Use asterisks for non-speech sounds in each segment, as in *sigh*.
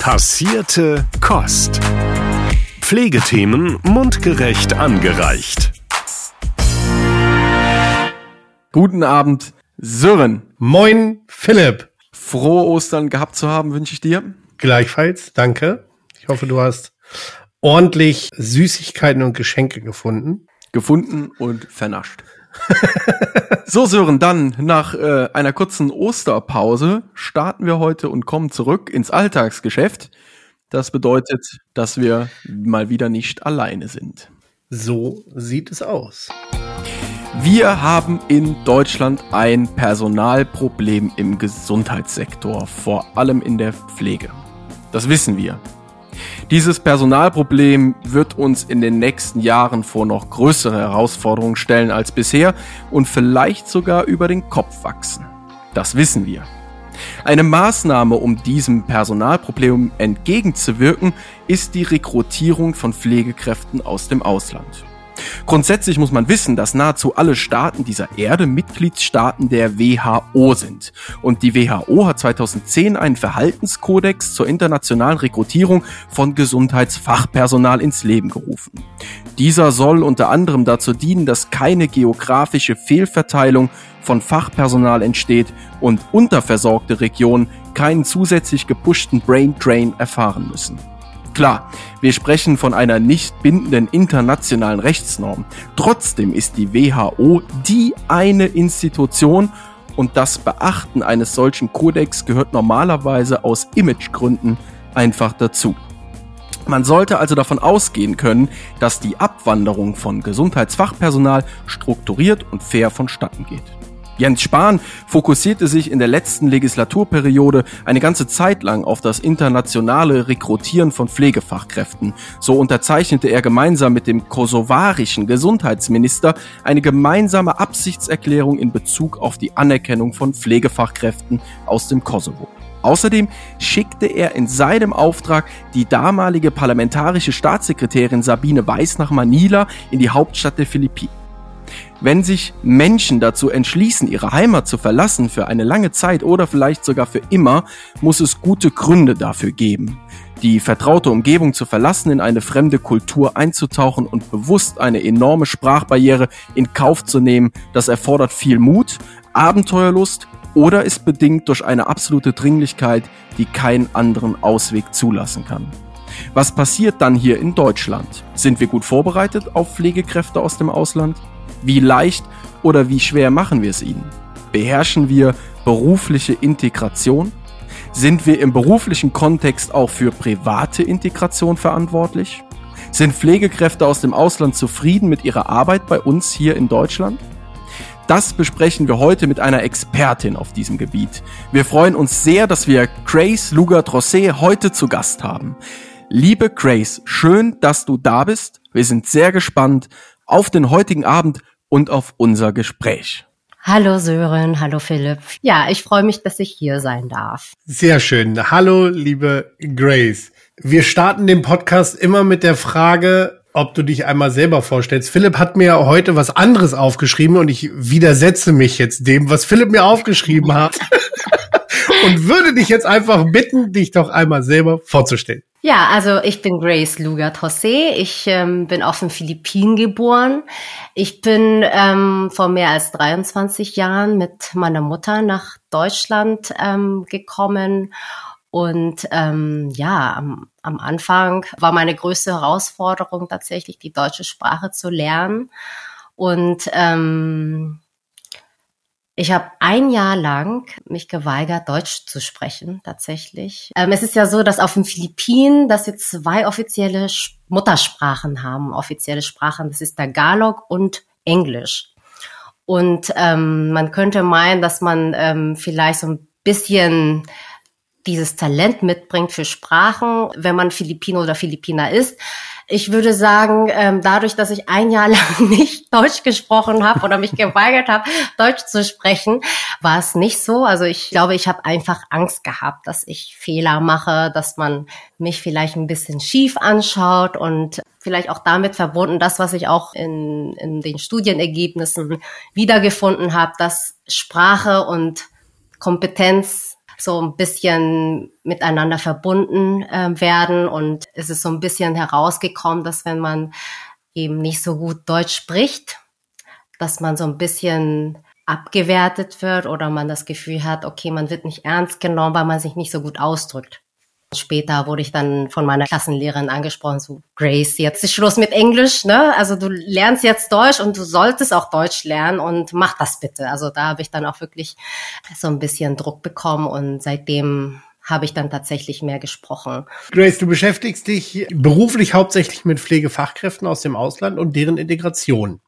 Passierte Kost. Pflegethemen mundgerecht angereicht. Guten Abend, Sören. Moin, Philipp. Frohe Ostern gehabt zu haben, wünsche ich dir. Gleichfalls, danke. Ich hoffe, du hast ordentlich Süßigkeiten und Geschenke gefunden. Gefunden und vernascht. *laughs* so, Sören, dann nach äh, einer kurzen Osterpause starten wir heute und kommen zurück ins Alltagsgeschäft. Das bedeutet, dass wir mal wieder nicht alleine sind. So sieht es aus. Wir haben in Deutschland ein Personalproblem im Gesundheitssektor, vor allem in der Pflege. Das wissen wir. Dieses Personalproblem wird uns in den nächsten Jahren vor noch größere Herausforderungen stellen als bisher und vielleicht sogar über den Kopf wachsen. Das wissen wir. Eine Maßnahme, um diesem Personalproblem entgegenzuwirken, ist die Rekrutierung von Pflegekräften aus dem Ausland. Grundsätzlich muss man wissen, dass nahezu alle Staaten dieser Erde Mitgliedsstaaten der WHO sind. Und die WHO hat 2010 einen Verhaltenskodex zur internationalen Rekrutierung von Gesundheitsfachpersonal ins Leben gerufen. Dieser soll unter anderem dazu dienen, dass keine geografische Fehlverteilung von Fachpersonal entsteht und unterversorgte Regionen keinen zusätzlich gepushten Brain Drain erfahren müssen. Klar, wir sprechen von einer nicht bindenden internationalen Rechtsnorm. Trotzdem ist die WHO die eine Institution und das Beachten eines solchen Kodex gehört normalerweise aus Imagegründen einfach dazu. Man sollte also davon ausgehen können, dass die Abwanderung von Gesundheitsfachpersonal strukturiert und fair vonstatten geht. Jens Spahn fokussierte sich in der letzten Legislaturperiode eine ganze Zeit lang auf das internationale Rekrutieren von Pflegefachkräften. So unterzeichnete er gemeinsam mit dem kosovarischen Gesundheitsminister eine gemeinsame Absichtserklärung in Bezug auf die Anerkennung von Pflegefachkräften aus dem Kosovo. Außerdem schickte er in seinem Auftrag die damalige parlamentarische Staatssekretärin Sabine Weiß nach Manila in die Hauptstadt der Philippinen. Wenn sich Menschen dazu entschließen, ihre Heimat zu verlassen für eine lange Zeit oder vielleicht sogar für immer, muss es gute Gründe dafür geben. Die vertraute Umgebung zu verlassen, in eine fremde Kultur einzutauchen und bewusst eine enorme Sprachbarriere in Kauf zu nehmen, das erfordert viel Mut, Abenteuerlust oder ist bedingt durch eine absolute Dringlichkeit, die keinen anderen Ausweg zulassen kann. Was passiert dann hier in Deutschland? Sind wir gut vorbereitet auf Pflegekräfte aus dem Ausland? Wie leicht oder wie schwer machen wir es ihnen? Beherrschen wir berufliche Integration? Sind wir im beruflichen Kontext auch für private Integration verantwortlich? Sind Pflegekräfte aus dem Ausland zufrieden mit ihrer Arbeit bei uns hier in Deutschland? Das besprechen wir heute mit einer Expertin auf diesem Gebiet. Wir freuen uns sehr, dass wir Grace Luger-Trosset heute zu Gast haben. Liebe Grace, schön, dass du da bist. Wir sind sehr gespannt auf den heutigen Abend und auf unser Gespräch. Hallo Sören, hallo Philipp. Ja, ich freue mich, dass ich hier sein darf. Sehr schön. Hallo, liebe Grace. Wir starten den Podcast immer mit der Frage, ob du dich einmal selber vorstellst. Philipp hat mir heute was anderes aufgeschrieben und ich widersetze mich jetzt dem, was Philipp mir aufgeschrieben hat. *laughs* und würde dich jetzt einfach bitten, dich doch einmal selber vorzustellen. Ja, also ich bin Grace Lugat José. Ich ähm, bin auf den Philippinen geboren. Ich bin ähm, vor mehr als 23 Jahren mit meiner Mutter nach Deutschland ähm, gekommen. Und ähm, ja, am, am Anfang war meine größte Herausforderung tatsächlich, die deutsche Sprache zu lernen. Und ähm, ich habe ein Jahr lang mich geweigert, Deutsch zu sprechen, tatsächlich. Ähm, es ist ja so, dass auf den Philippinen, dass wir zwei offizielle Muttersprachen haben, offizielle Sprachen. Das ist Tagalog und Englisch. Und ähm, man könnte meinen, dass man ähm, vielleicht so ein bisschen dieses Talent mitbringt für Sprachen, wenn man Filipino oder Philippiner ist. Ich würde sagen, ähm, dadurch, dass ich ein Jahr *laughs* lang nicht Deutsch gesprochen habe oder mich geweigert habe, Deutsch zu sprechen, war es nicht so. Also ich glaube, ich habe einfach Angst gehabt, dass ich Fehler mache, dass man mich vielleicht ein bisschen schief anschaut und vielleicht auch damit verbunden, das, was ich auch in, in den Studienergebnissen wiedergefunden habe, dass Sprache und Kompetenz so ein bisschen miteinander verbunden äh, werden. Und es ist so ein bisschen herausgekommen, dass wenn man eben nicht so gut Deutsch spricht, dass man so ein bisschen abgewertet wird oder man das Gefühl hat, okay, man wird nicht ernst genommen, weil man sich nicht so gut ausdrückt. Später wurde ich dann von meiner Klassenlehrerin angesprochen, so Grace, jetzt ist Schluss mit Englisch, ne? Also du lernst jetzt Deutsch und du solltest auch Deutsch lernen und mach das bitte. Also da habe ich dann auch wirklich so ein bisschen Druck bekommen und seitdem habe ich dann tatsächlich mehr gesprochen. Grace, du beschäftigst dich beruflich hauptsächlich mit Pflegefachkräften aus dem Ausland und deren Integration.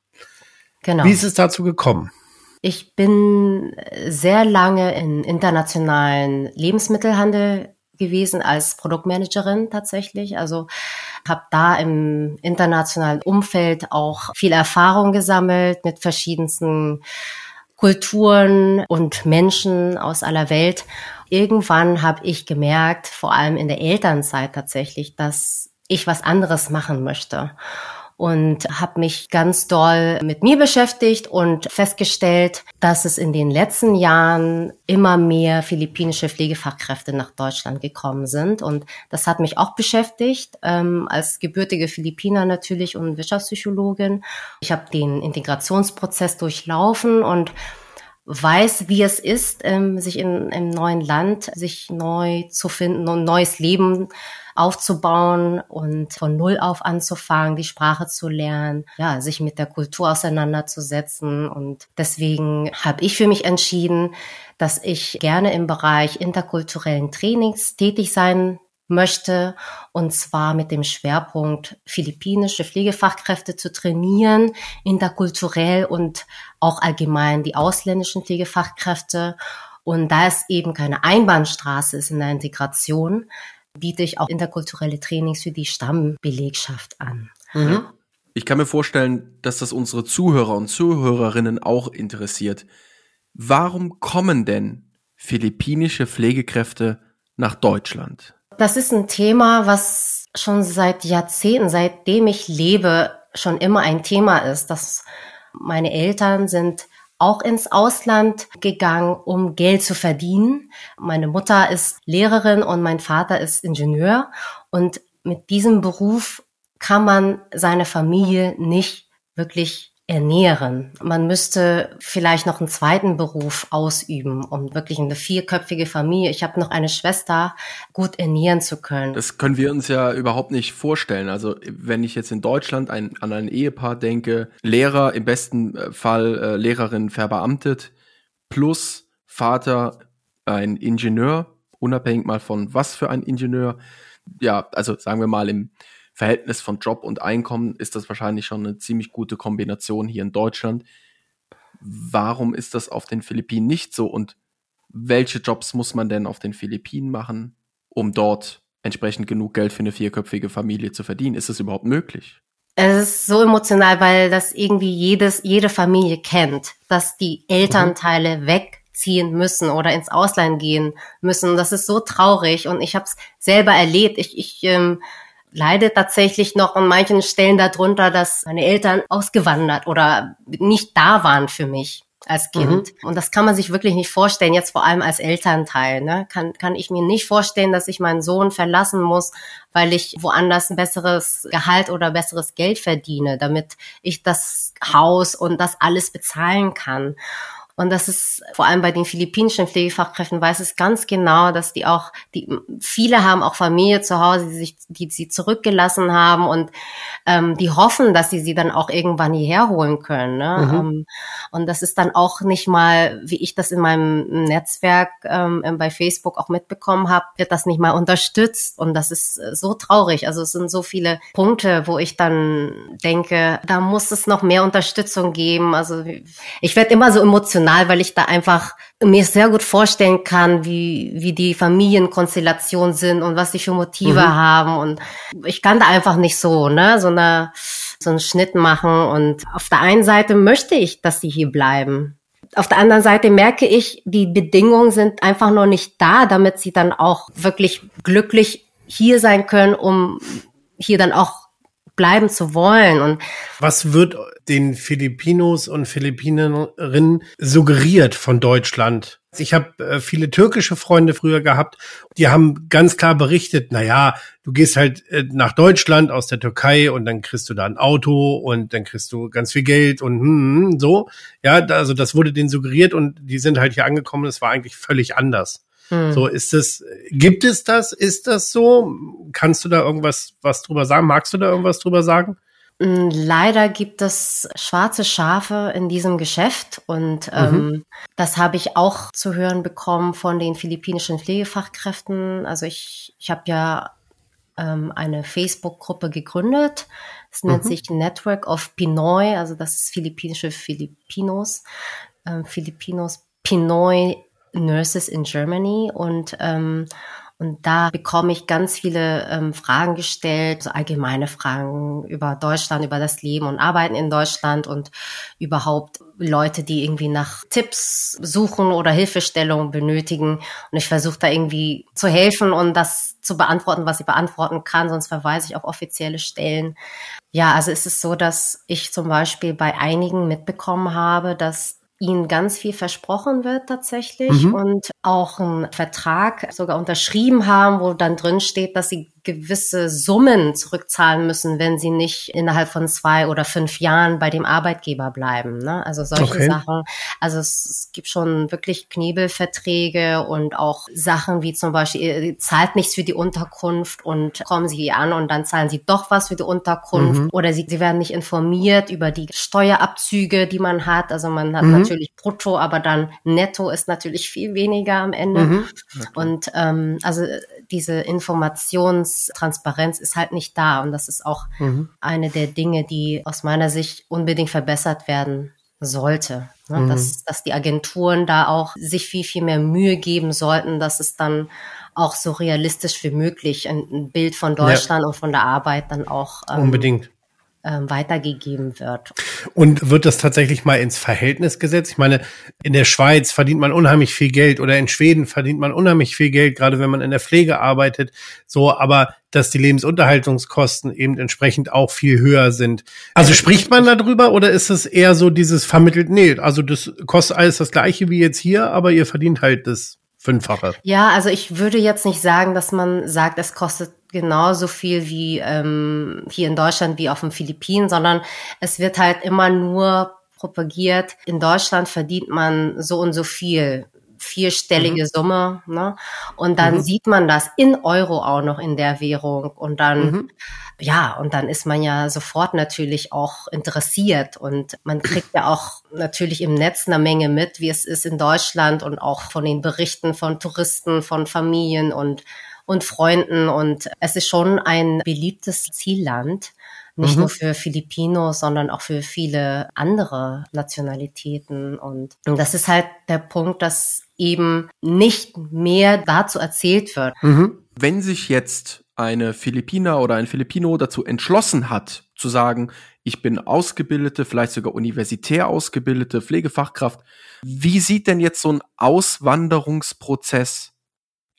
Genau. Wie ist es dazu gekommen? Ich bin sehr lange in internationalen Lebensmittelhandel gewesen als Produktmanagerin tatsächlich. Also habe da im internationalen Umfeld auch viel Erfahrung gesammelt mit verschiedensten Kulturen und Menschen aus aller Welt. Irgendwann habe ich gemerkt, vor allem in der Elternzeit tatsächlich, dass ich was anderes machen möchte und habe mich ganz doll mit mir beschäftigt und festgestellt, dass es in den letzten Jahren immer mehr philippinische Pflegefachkräfte nach Deutschland gekommen sind. Und das hat mich auch beschäftigt, ähm, als gebürtige Philippiner natürlich und Wirtschaftspsychologin. Ich habe den Integrationsprozess durchlaufen und weiß, wie es ist, ähm, sich in einem neuen Land, sich neu zu finden und neues Leben aufzubauen und von Null auf anzufangen, die Sprache zu lernen, ja, sich mit der Kultur auseinanderzusetzen. Und deswegen habe ich für mich entschieden, dass ich gerne im Bereich interkulturellen Trainings tätig sein möchte, und zwar mit dem Schwerpunkt philippinische Pflegefachkräfte zu trainieren, interkulturell und auch allgemein die ausländischen Pflegefachkräfte. Und da es eben keine Einbahnstraße ist in der Integration, biete ich auch interkulturelle Trainings für die Stammbelegschaft an. Mhm. Ich kann mir vorstellen, dass das unsere Zuhörer und Zuhörerinnen auch interessiert. Warum kommen denn philippinische Pflegekräfte nach Deutschland? Das ist ein Thema, was schon seit Jahrzehnten, seitdem ich lebe, schon immer ein Thema ist. Dass meine Eltern sind auch ins Ausland gegangen, um Geld zu verdienen. Meine Mutter ist Lehrerin und mein Vater ist Ingenieur. Und mit diesem Beruf kann man seine Familie nicht wirklich ernähren. Man müsste vielleicht noch einen zweiten Beruf ausüben, um wirklich eine vierköpfige Familie, ich habe noch eine Schwester, gut ernähren zu können. Das können wir uns ja überhaupt nicht vorstellen. Also wenn ich jetzt in Deutschland ein, an ein Ehepaar denke, Lehrer, im besten äh, Fall äh, Lehrerin verbeamtet, plus Vater ein Ingenieur, unabhängig mal von was für ein Ingenieur. Ja, also sagen wir mal im Verhältnis von Job und Einkommen ist das wahrscheinlich schon eine ziemlich gute Kombination hier in Deutschland. Warum ist das auf den Philippinen nicht so und welche Jobs muss man denn auf den Philippinen machen, um dort entsprechend genug Geld für eine vierköpfige Familie zu verdienen? Ist das überhaupt möglich? Es ist so emotional, weil das irgendwie jedes, jede Familie kennt, dass die Elternteile mhm. wegziehen müssen oder ins Ausland gehen müssen. Das ist so traurig und ich habe es selber erlebt. Ich, ich ähm, leide tatsächlich noch an manchen Stellen darunter, dass meine Eltern ausgewandert oder nicht da waren für mich als Kind. Mhm. Und das kann man sich wirklich nicht vorstellen, jetzt vor allem als Elternteil. Ne? Kann, kann ich mir nicht vorstellen, dass ich meinen Sohn verlassen muss, weil ich woanders ein besseres Gehalt oder besseres Geld verdiene, damit ich das Haus und das alles bezahlen kann. Und das ist vor allem bei den philippinischen Pflegefachkräften weiß es ganz genau, dass die auch, die viele haben auch Familie zu Hause, die sich, die sie zurückgelassen haben und ähm, die hoffen, dass sie sie dann auch irgendwann hierher holen können. Ne? Mhm. Ähm, und das ist dann auch nicht mal, wie ich das in meinem Netzwerk ähm, bei Facebook auch mitbekommen habe, wird das nicht mal unterstützt. Und das ist äh, so traurig. Also es sind so viele Punkte, wo ich dann denke, da muss es noch mehr Unterstützung geben. Also ich werde immer so emotional emotional, weil ich da einfach mir sehr gut vorstellen kann, wie, wie die Familienkonstellationen sind und was sie für Motive mhm. haben. Und ich kann da einfach nicht so, ne, so eine, so einen Schnitt machen. Und auf der einen Seite möchte ich, dass sie hier bleiben. Auf der anderen Seite merke ich, die Bedingungen sind einfach noch nicht da, damit sie dann auch wirklich glücklich hier sein können, um hier dann auch bleiben zu wollen. Und was wird den Filipinos und Philippinerinnen suggeriert von Deutschland? Ich habe äh, viele türkische Freunde früher gehabt, die haben ganz klar berichtet, na ja, du gehst halt äh, nach Deutschland aus der Türkei und dann kriegst du da ein Auto und dann kriegst du ganz viel Geld und hm, hm, hm so. Ja, also das wurde denen suggeriert und die sind halt hier angekommen, es war eigentlich völlig anders. Hm. So ist es, gibt es das? Ist das so? Kannst du da irgendwas was drüber sagen? Magst du da irgendwas drüber sagen? Mm, leider gibt es schwarze Schafe in diesem Geschäft und mhm. ähm, das habe ich auch zu hören bekommen von den philippinischen Pflegefachkräften. Also ich, ich habe ja ähm, eine Facebook-Gruppe gegründet. Es nennt mhm. sich Network of Pinoy, also das ist philippinische Filipinos, ähm, Filipinos Pinoy Nurses in Germany und ähm, und da bekomme ich ganz viele ähm, Fragen gestellt, so allgemeine Fragen über Deutschland, über das Leben und Arbeiten in Deutschland und überhaupt Leute, die irgendwie nach Tipps suchen oder Hilfestellung benötigen. Und ich versuche da irgendwie zu helfen und das zu beantworten, was ich beantworten kann, sonst verweise ich auf offizielle Stellen. Ja, also es ist so, dass ich zum Beispiel bei einigen mitbekommen habe, dass ihnen ganz viel versprochen wird tatsächlich mhm. und auch einen Vertrag sogar unterschrieben haben, wo dann drin steht, dass sie gewisse Summen zurückzahlen müssen, wenn sie nicht innerhalb von zwei oder fünf Jahren bei dem Arbeitgeber bleiben. Ne? Also solche okay. Sachen. Also es, es, gibt schon wirklich Knebelverträge und auch Sachen wie zum Beispiel, ihr zahlt nichts für die Unterkunft und kommen sie an und dann zahlen sie doch was für die Unterkunft mhm. oder sie, sie werden nicht informiert über die Steuerabzüge, die man hat. Also man hat mhm. natürlich brutto, aber dann netto ist natürlich viel weniger am Ende. Mhm. Und ähm, also diese Informationstransparenz ist halt nicht da. Und das ist auch mhm. eine der Dinge, die aus meiner Sicht unbedingt verbessert werden sollte. Ne? Mhm. Dass, dass die Agenturen da auch sich viel, viel mehr Mühe geben sollten, dass es dann auch so realistisch wie möglich ein, ein Bild von Deutschland ja. und von der Arbeit dann auch ähm, unbedingt weitergegeben wird. Und wird das tatsächlich mal ins Verhältnis gesetzt? Ich meine, in der Schweiz verdient man unheimlich viel Geld oder in Schweden verdient man unheimlich viel Geld, gerade wenn man in der Pflege arbeitet. So, aber dass die Lebensunterhaltungskosten eben entsprechend auch viel höher sind. Also spricht man darüber oder ist es eher so dieses vermittelt, nee, also das kostet alles das gleiche wie jetzt hier, aber ihr verdient halt das Fünffache. Ja, also ich würde jetzt nicht sagen, dass man sagt, es kostet genauso viel wie ähm, hier in Deutschland wie auf den Philippinen, sondern es wird halt immer nur propagiert, in Deutschland verdient man so und so viel vierstellige mhm. Summe, ne? Und dann mhm. sieht man das in Euro auch noch in der Währung und dann mhm. ja, und dann ist man ja sofort natürlich auch interessiert und man kriegt ja auch natürlich im Netz eine Menge mit, wie es ist in Deutschland und auch von den Berichten von Touristen, von Familien und und Freunden und es ist schon ein beliebtes Zielland. Nicht mhm. nur für Filipinos, sondern auch für viele andere Nationalitäten. Und, das ist halt der Punkt, dass eben nicht mehr dazu erzählt wird. Mhm. Wenn sich jetzt eine Philippiner oder ein Filipino dazu entschlossen hat, zu sagen, ich bin ausgebildete, vielleicht sogar universitär ausgebildete Pflegefachkraft, wie sieht denn jetzt so ein Auswanderungsprozess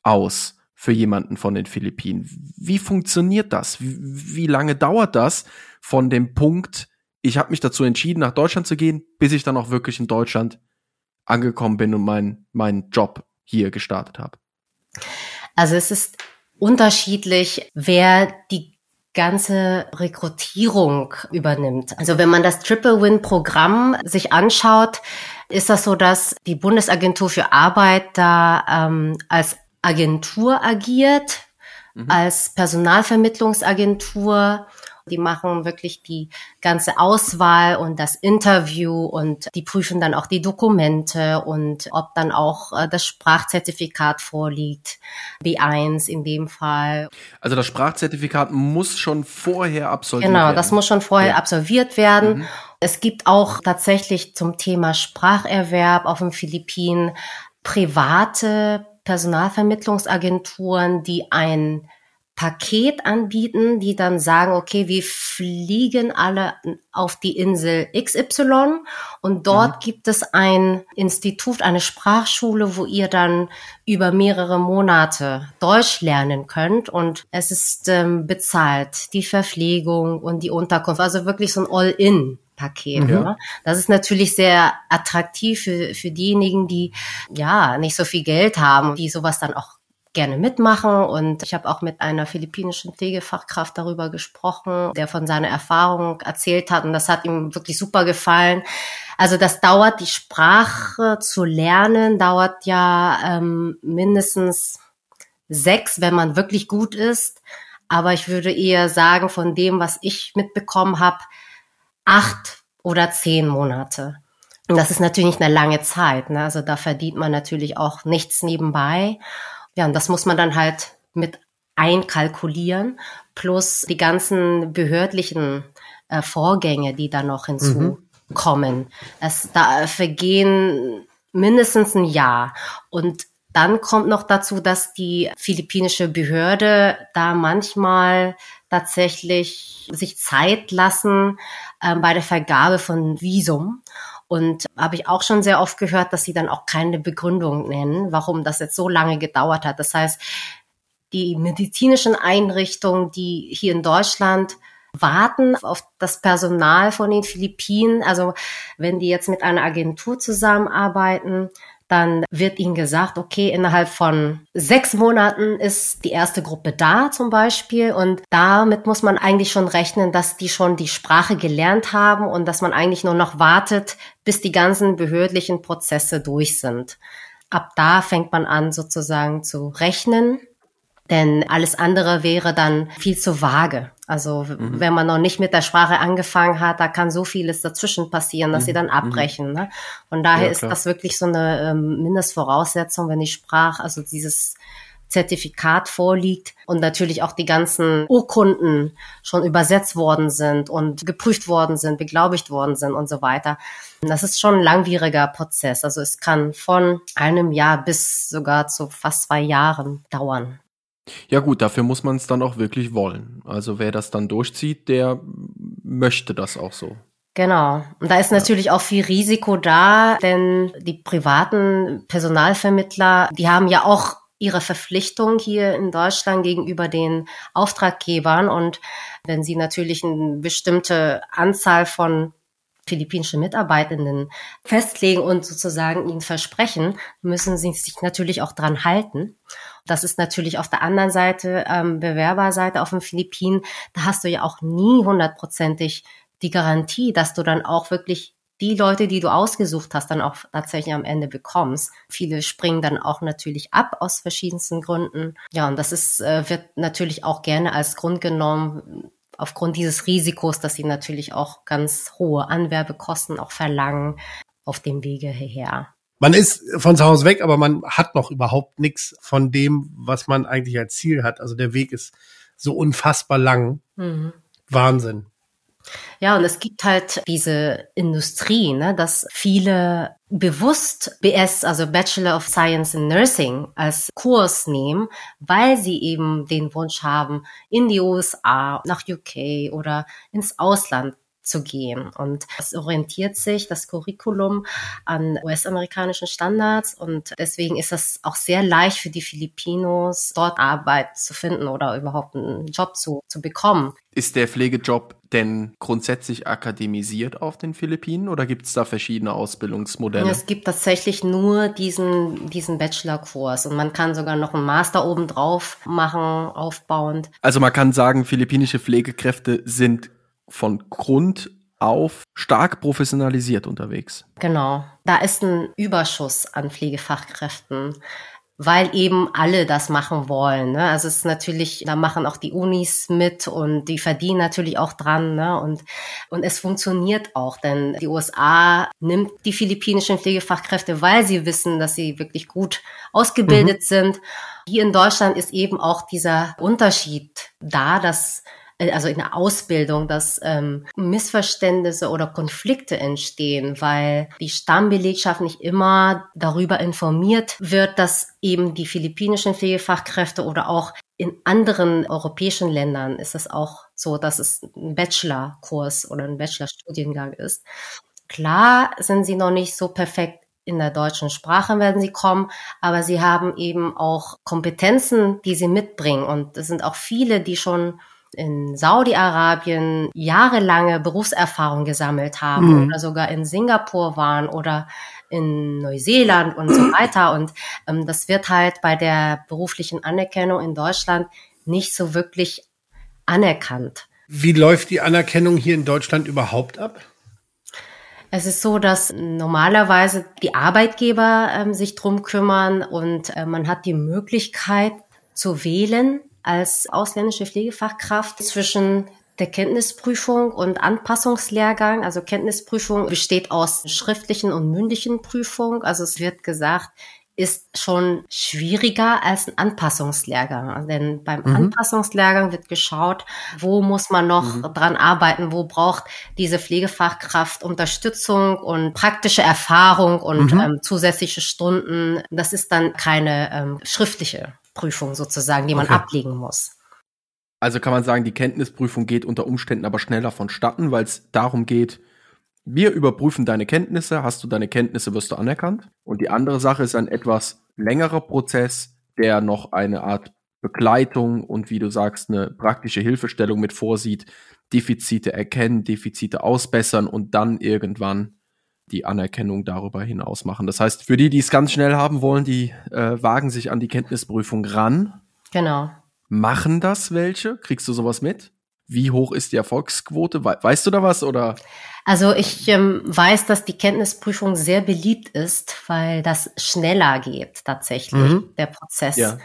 aus? Für jemanden von den Philippinen. Wie funktioniert das? Wie, lange dauert das von dem Punkt, ich habe mich dazu entschieden, nach Deutschland zu gehen, bis ich dann auch wirklich in Deutschland angekommen bin und meinen mein Job hier gestartet habe? Also es ist unterschiedlich, wer die ganze Rekrutierung übernimmt. Also wenn man das Triple Win Programm sich anschaut, ist das so, dass die Bundesagentur für Arbeit da ähm, als Agentur agiert, mhm. als Personalvermittlungsagentur. Die machen wirklich die ganze Auswahl und das Interview und die prüfen dann auch die Dokumente und ob dann auch äh, das Sprachzertifikat vorliegt. B1 in dem Fall. Also das Sprachzertifikat muss schon vorher absolviert genau, werden. Genau, das muss schon vorher ja. absolviert werden. Mhm. Es gibt auch tatsächlich zum Thema Spracherwerb auf den Philippinen private Personalvermittlungsagenturen, die ein Paket anbieten, die dann sagen, okay, wir fliegen alle auf die Insel XY und dort mhm. gibt es ein Institut, eine Sprachschule, wo ihr dann über mehrere Monate Deutsch lernen könnt und es ist ähm, bezahlt, die Verpflegung und die Unterkunft, also wirklich so ein All-in. Paket. Mhm. Ne? Das ist natürlich sehr attraktiv für, für diejenigen, die ja nicht so viel Geld haben, die sowas dann auch gerne mitmachen. Und ich habe auch mit einer philippinischen Pflegefachkraft darüber gesprochen, der von seiner Erfahrung erzählt hat. Und das hat ihm wirklich super gefallen. Also das dauert, die Sprache zu lernen, dauert ja ähm, mindestens sechs, wenn man wirklich gut ist. Aber ich würde eher sagen, von dem, was ich mitbekommen habe, acht oder zehn Monate. Und das ist natürlich nicht eine lange Zeit. Ne? Also da verdient man natürlich auch nichts nebenbei. Ja, und das muss man dann halt mit einkalkulieren, plus die ganzen behördlichen äh, Vorgänge, die da noch hinzukommen. Mhm. Es, da vergehen mindestens ein Jahr. Und dann kommt noch dazu, dass die philippinische Behörde da manchmal tatsächlich sich Zeit lassen äh, bei der Vergabe von Visum. Und habe ich auch schon sehr oft gehört, dass sie dann auch keine Begründung nennen, warum das jetzt so lange gedauert hat. Das heißt, die medizinischen Einrichtungen, die hier in Deutschland warten auf das Personal von den Philippinen. Also wenn die jetzt mit einer Agentur zusammenarbeiten, dann wird ihnen gesagt, okay, innerhalb von sechs Monaten ist die erste Gruppe da zum Beispiel und damit muss man eigentlich schon rechnen, dass die schon die Sprache gelernt haben und dass man eigentlich nur noch wartet, bis die ganzen behördlichen Prozesse durch sind. Ab da fängt man an sozusagen zu rechnen denn alles andere wäre dann viel zu vage. Also mhm. wenn man noch nicht mit der Sprache angefangen hat, da kann so vieles dazwischen passieren, dass mhm. sie dann mhm. abbrechen. Ne? Von daher ja, ist das wirklich so eine ähm, Mindestvoraussetzung, wenn die Sprache, also dieses Zertifikat vorliegt und natürlich auch die ganzen Urkunden schon übersetzt worden sind und geprüft worden sind, beglaubigt worden sind und so weiter. Das ist schon ein langwieriger Prozess. Also es kann von einem Jahr bis sogar zu fast zwei Jahren dauern. Ja gut, dafür muss man es dann auch wirklich wollen. Also wer das dann durchzieht, der möchte das auch so. Genau. Und da ist natürlich auch viel Risiko da, denn die privaten Personalvermittler, die haben ja auch ihre Verpflichtung hier in Deutschland gegenüber den Auftraggebern. Und wenn sie natürlich eine bestimmte Anzahl von philippinischen Mitarbeitenden festlegen und sozusagen ihnen versprechen, müssen sie sich natürlich auch dran halten. Das ist natürlich auf der anderen Seite, ähm, Bewerberseite auf den Philippinen, da hast du ja auch nie hundertprozentig die Garantie, dass du dann auch wirklich die Leute, die du ausgesucht hast, dann auch tatsächlich am Ende bekommst. Viele springen dann auch natürlich ab aus verschiedensten Gründen. Ja, und das ist, äh, wird natürlich auch gerne als Grund genommen, aufgrund dieses Risikos, dass sie natürlich auch ganz hohe Anwerbekosten auch verlangen auf dem Wege hierher. Man ist von zu Hause weg, aber man hat noch überhaupt nichts von dem, was man eigentlich als Ziel hat. Also der Weg ist so unfassbar lang. Mhm. Wahnsinn. Ja, und es gibt halt diese Industrie, ne, dass viele bewusst BS, also Bachelor of Science in Nursing, als Kurs nehmen, weil sie eben den Wunsch haben, in die USA, nach UK oder ins Ausland zu gehen. Und es orientiert sich, das Curriculum, an US-amerikanischen Standards. Und deswegen ist es auch sehr leicht für die Filipinos, dort Arbeit zu finden oder überhaupt einen Job zu, zu bekommen. Ist der Pflegejob denn grundsätzlich akademisiert auf den Philippinen oder gibt es da verschiedene Ausbildungsmodelle? Es gibt tatsächlich nur diesen, diesen Bachelor-Kurs und man kann sogar noch einen Master obendrauf machen, aufbauend. Also man kann sagen, philippinische Pflegekräfte sind von Grund auf stark professionalisiert unterwegs. Genau. Da ist ein Überschuss an Pflegefachkräften, weil eben alle das machen wollen. Ne? Also es ist natürlich, da machen auch die Unis mit und die verdienen natürlich auch dran. Ne? Und, und es funktioniert auch, denn die USA nimmt die philippinischen Pflegefachkräfte, weil sie wissen, dass sie wirklich gut ausgebildet mhm. sind. Hier in Deutschland ist eben auch dieser Unterschied da, dass also in der Ausbildung, dass ähm, Missverständnisse oder Konflikte entstehen, weil die Stammbelegschaft nicht immer darüber informiert wird, dass eben die philippinischen Pflegefachkräfte oder auch in anderen europäischen Ländern ist es auch so, dass es ein Bachelorkurs oder ein Bachelorstudiengang ist. Klar sind sie noch nicht so perfekt in der deutschen Sprache werden sie kommen, aber sie haben eben auch Kompetenzen, die sie mitbringen. Und es sind auch viele, die schon in Saudi-Arabien jahrelange Berufserfahrung gesammelt haben mhm. oder sogar in Singapur waren oder in Neuseeland und so *clears throat* weiter. Und ähm, das wird halt bei der beruflichen Anerkennung in Deutschland nicht so wirklich anerkannt. Wie läuft die Anerkennung hier in Deutschland überhaupt ab? Es ist so, dass normalerweise die Arbeitgeber ähm, sich drum kümmern und äh, man hat die Möglichkeit zu wählen als ausländische Pflegefachkraft zwischen der Kenntnisprüfung und Anpassungslehrgang. Also Kenntnisprüfung besteht aus schriftlichen und mündlichen Prüfungen. Also es wird gesagt, ist schon schwieriger als ein Anpassungslehrgang. Denn beim mhm. Anpassungslehrgang wird geschaut, wo muss man noch mhm. dran arbeiten, wo braucht diese Pflegefachkraft Unterstützung und praktische Erfahrung und mhm. ähm, zusätzliche Stunden. Das ist dann keine ähm, schriftliche Prüfung sozusagen, die man okay. ablegen muss. Also kann man sagen, die Kenntnisprüfung geht unter Umständen aber schneller vonstatten, weil es darum geht, wir überprüfen deine Kenntnisse, hast du deine Kenntnisse, wirst du anerkannt. Und die andere Sache ist ein etwas längerer Prozess, der noch eine Art Begleitung und wie du sagst, eine praktische Hilfestellung mit vorsieht, Defizite erkennen, Defizite ausbessern und dann irgendwann die Anerkennung darüber hinaus machen. Das heißt, für die, die es ganz schnell haben wollen, die äh, wagen sich an die Kenntnisprüfung ran. Genau. Machen das welche? Kriegst du sowas mit? Wie hoch ist die Erfolgsquote? weißt du da was oder? Also ich ähm, weiß, dass die Kenntnisprüfung sehr beliebt ist, weil das schneller geht tatsächlich, mhm. der Prozess. Ja.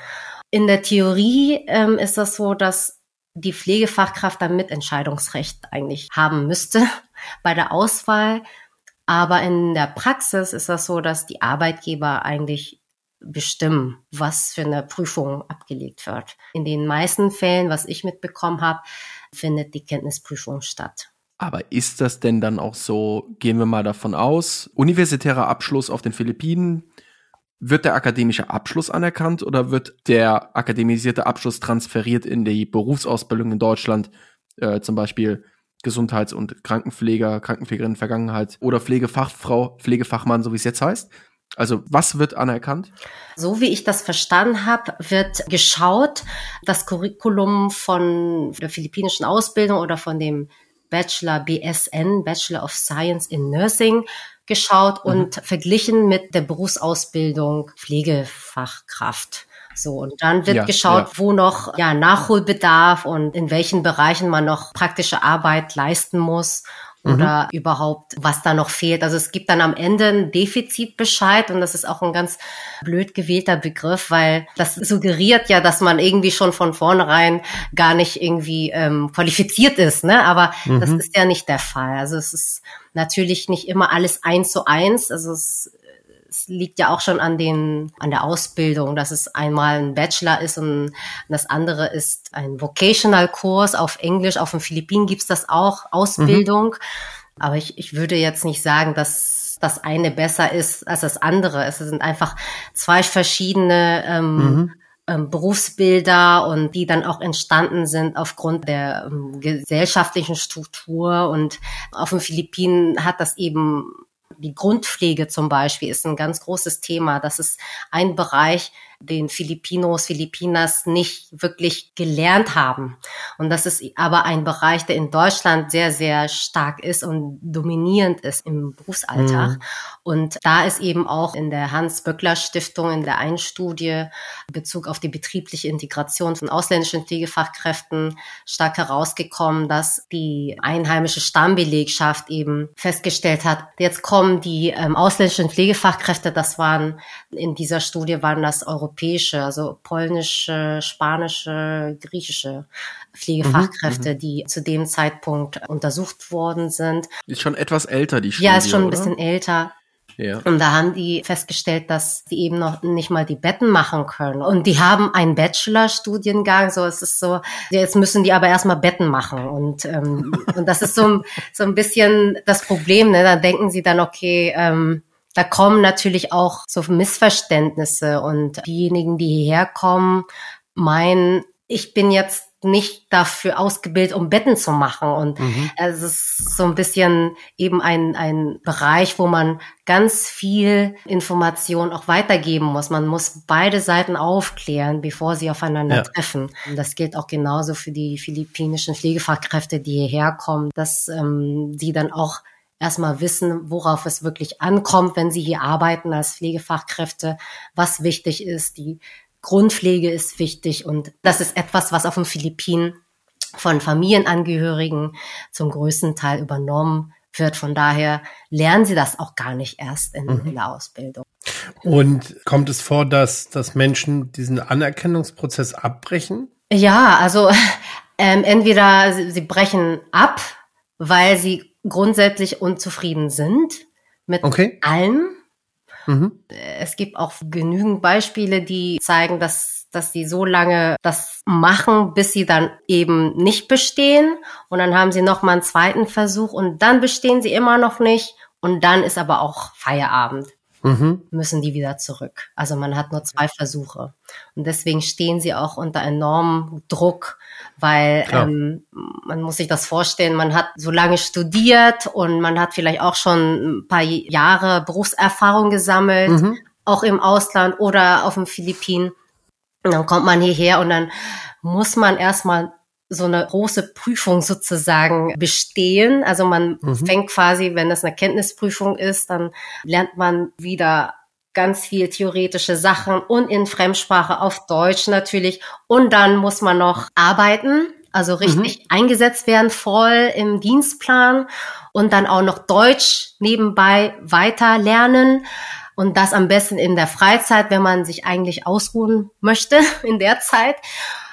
In der Theorie ähm, ist das so, dass die Pflegefachkraft dann Mitentscheidungsrecht eigentlich haben müsste *laughs* bei der Auswahl. Aber in der Praxis ist das so, dass die Arbeitgeber eigentlich bestimmen, was für eine Prüfung abgelegt wird. In den meisten Fällen, was ich mitbekommen habe, findet die Kenntnisprüfung statt. Aber ist das denn dann auch so, gehen wir mal davon aus, universitärer Abschluss auf den Philippinen, wird der akademische Abschluss anerkannt oder wird der akademisierte Abschluss transferiert in die Berufsausbildung in Deutschland, äh, zum Beispiel Gesundheits- und Krankenpfleger, Krankenpflegerin Vergangenheit oder Pflegefachfrau, Pflegefachmann, so wie es jetzt heißt? Also was wird anerkannt? So wie ich das verstanden habe, wird geschaut, das Curriculum von der philippinischen Ausbildung oder von dem Bachelor BSN, Bachelor of Science in Nursing, geschaut mhm. und verglichen mit der Berufsausbildung Pflegefachkraft. So, und dann wird ja, geschaut, ja. wo noch ja, Nachholbedarf und in welchen Bereichen man noch praktische Arbeit leisten muss oder mhm. überhaupt, was da noch fehlt. Also es gibt dann am Ende einen Defizitbescheid und das ist auch ein ganz blöd gewählter Begriff, weil das suggeriert ja, dass man irgendwie schon von vornherein gar nicht irgendwie ähm, qualifiziert ist. Ne? Aber mhm. das ist ja nicht der Fall. Also es ist natürlich nicht immer alles eins zu eins. Also es es liegt ja auch schon an den, an der Ausbildung, dass es einmal ein Bachelor ist und das andere ist ein Vocational-Kurs auf Englisch. Auf den Philippinen gibt's das auch, Ausbildung. Mhm. Aber ich, ich würde jetzt nicht sagen, dass das eine besser ist als das andere. Es sind einfach zwei verschiedene ähm, mhm. ähm, Berufsbilder und die dann auch entstanden sind aufgrund der ähm, gesellschaftlichen Struktur. Und auf den Philippinen hat das eben die Grundpflege zum Beispiel ist ein ganz großes Thema. Das ist ein Bereich, den Filipinos, Filipinas nicht wirklich gelernt haben. Und das ist aber ein Bereich, der in Deutschland sehr, sehr stark ist und dominierend ist im Berufsalltag. Mhm. Und da ist eben auch in der Hans-Böckler-Stiftung in der einen Studie in Bezug auf die betriebliche Integration von ausländischen Pflegefachkräften stark herausgekommen, dass die einheimische Stammbelegschaft eben festgestellt hat, jetzt kommen die ähm, ausländischen Pflegefachkräfte, das waren in dieser Studie waren das Euro europäische, also polnische, spanische, griechische Pflegefachkräfte, mhm, die zu dem Zeitpunkt untersucht worden sind. Ist schon etwas älter, die Studie, Ja, ist schon ein bisschen älter. Ja. Und da haben die festgestellt, dass die eben noch nicht mal die Betten machen können. Und die haben einen Bachelorstudiengang, so es ist so, jetzt müssen die aber erstmal Betten machen. Und, ähm, *laughs* und das ist so, so ein bisschen das Problem, ne? Da denken sie dann, okay, ähm, da kommen natürlich auch so Missverständnisse und diejenigen, die hierher kommen, meinen, ich bin jetzt nicht dafür ausgebildet, um Betten zu machen. Und mhm. es ist so ein bisschen eben ein, ein Bereich, wo man ganz viel Information auch weitergeben muss. Man muss beide Seiten aufklären, bevor sie aufeinander ja. treffen. Und das gilt auch genauso für die philippinischen Pflegefachkräfte, die hierher kommen, dass ähm, sie dann auch erstmal wissen, worauf es wirklich ankommt, wenn sie hier arbeiten als Pflegefachkräfte, was wichtig ist. Die Grundpflege ist wichtig und das ist etwas, was auf den Philippinen von Familienangehörigen zum größten Teil übernommen wird. Von daher lernen sie das auch gar nicht erst in, mhm. in der Ausbildung. Und kommt es vor, dass, dass Menschen diesen Anerkennungsprozess abbrechen? Ja, also ähm, entweder sie brechen ab, weil sie grundsätzlich unzufrieden sind mit okay. allem. Mhm. Es gibt auch genügend Beispiele, die zeigen, dass, dass sie so lange das machen, bis sie dann eben nicht bestehen. Und dann haben sie noch mal einen zweiten Versuch und dann bestehen sie immer noch nicht. Und dann ist aber auch Feierabend mhm. müssen die wieder zurück. Also man hat nur zwei Versuche. Und deswegen stehen sie auch unter enormem Druck, weil ähm, man muss sich das vorstellen, man hat so lange studiert und man hat vielleicht auch schon ein paar Jahre Berufserfahrung gesammelt, mhm. auch im Ausland oder auf den Philippinen. Und dann kommt man hierher und dann muss man erstmal so eine große Prüfung sozusagen bestehen. Also man mhm. fängt quasi, wenn das eine Kenntnisprüfung ist, dann lernt man wieder ganz viel theoretische Sachen und in Fremdsprache auf Deutsch natürlich. Und dann muss man noch arbeiten, also richtig mhm. eingesetzt werden, voll im Dienstplan und dann auch noch Deutsch nebenbei weiter lernen. Und das am besten in der Freizeit, wenn man sich eigentlich ausruhen möchte *laughs* in der Zeit.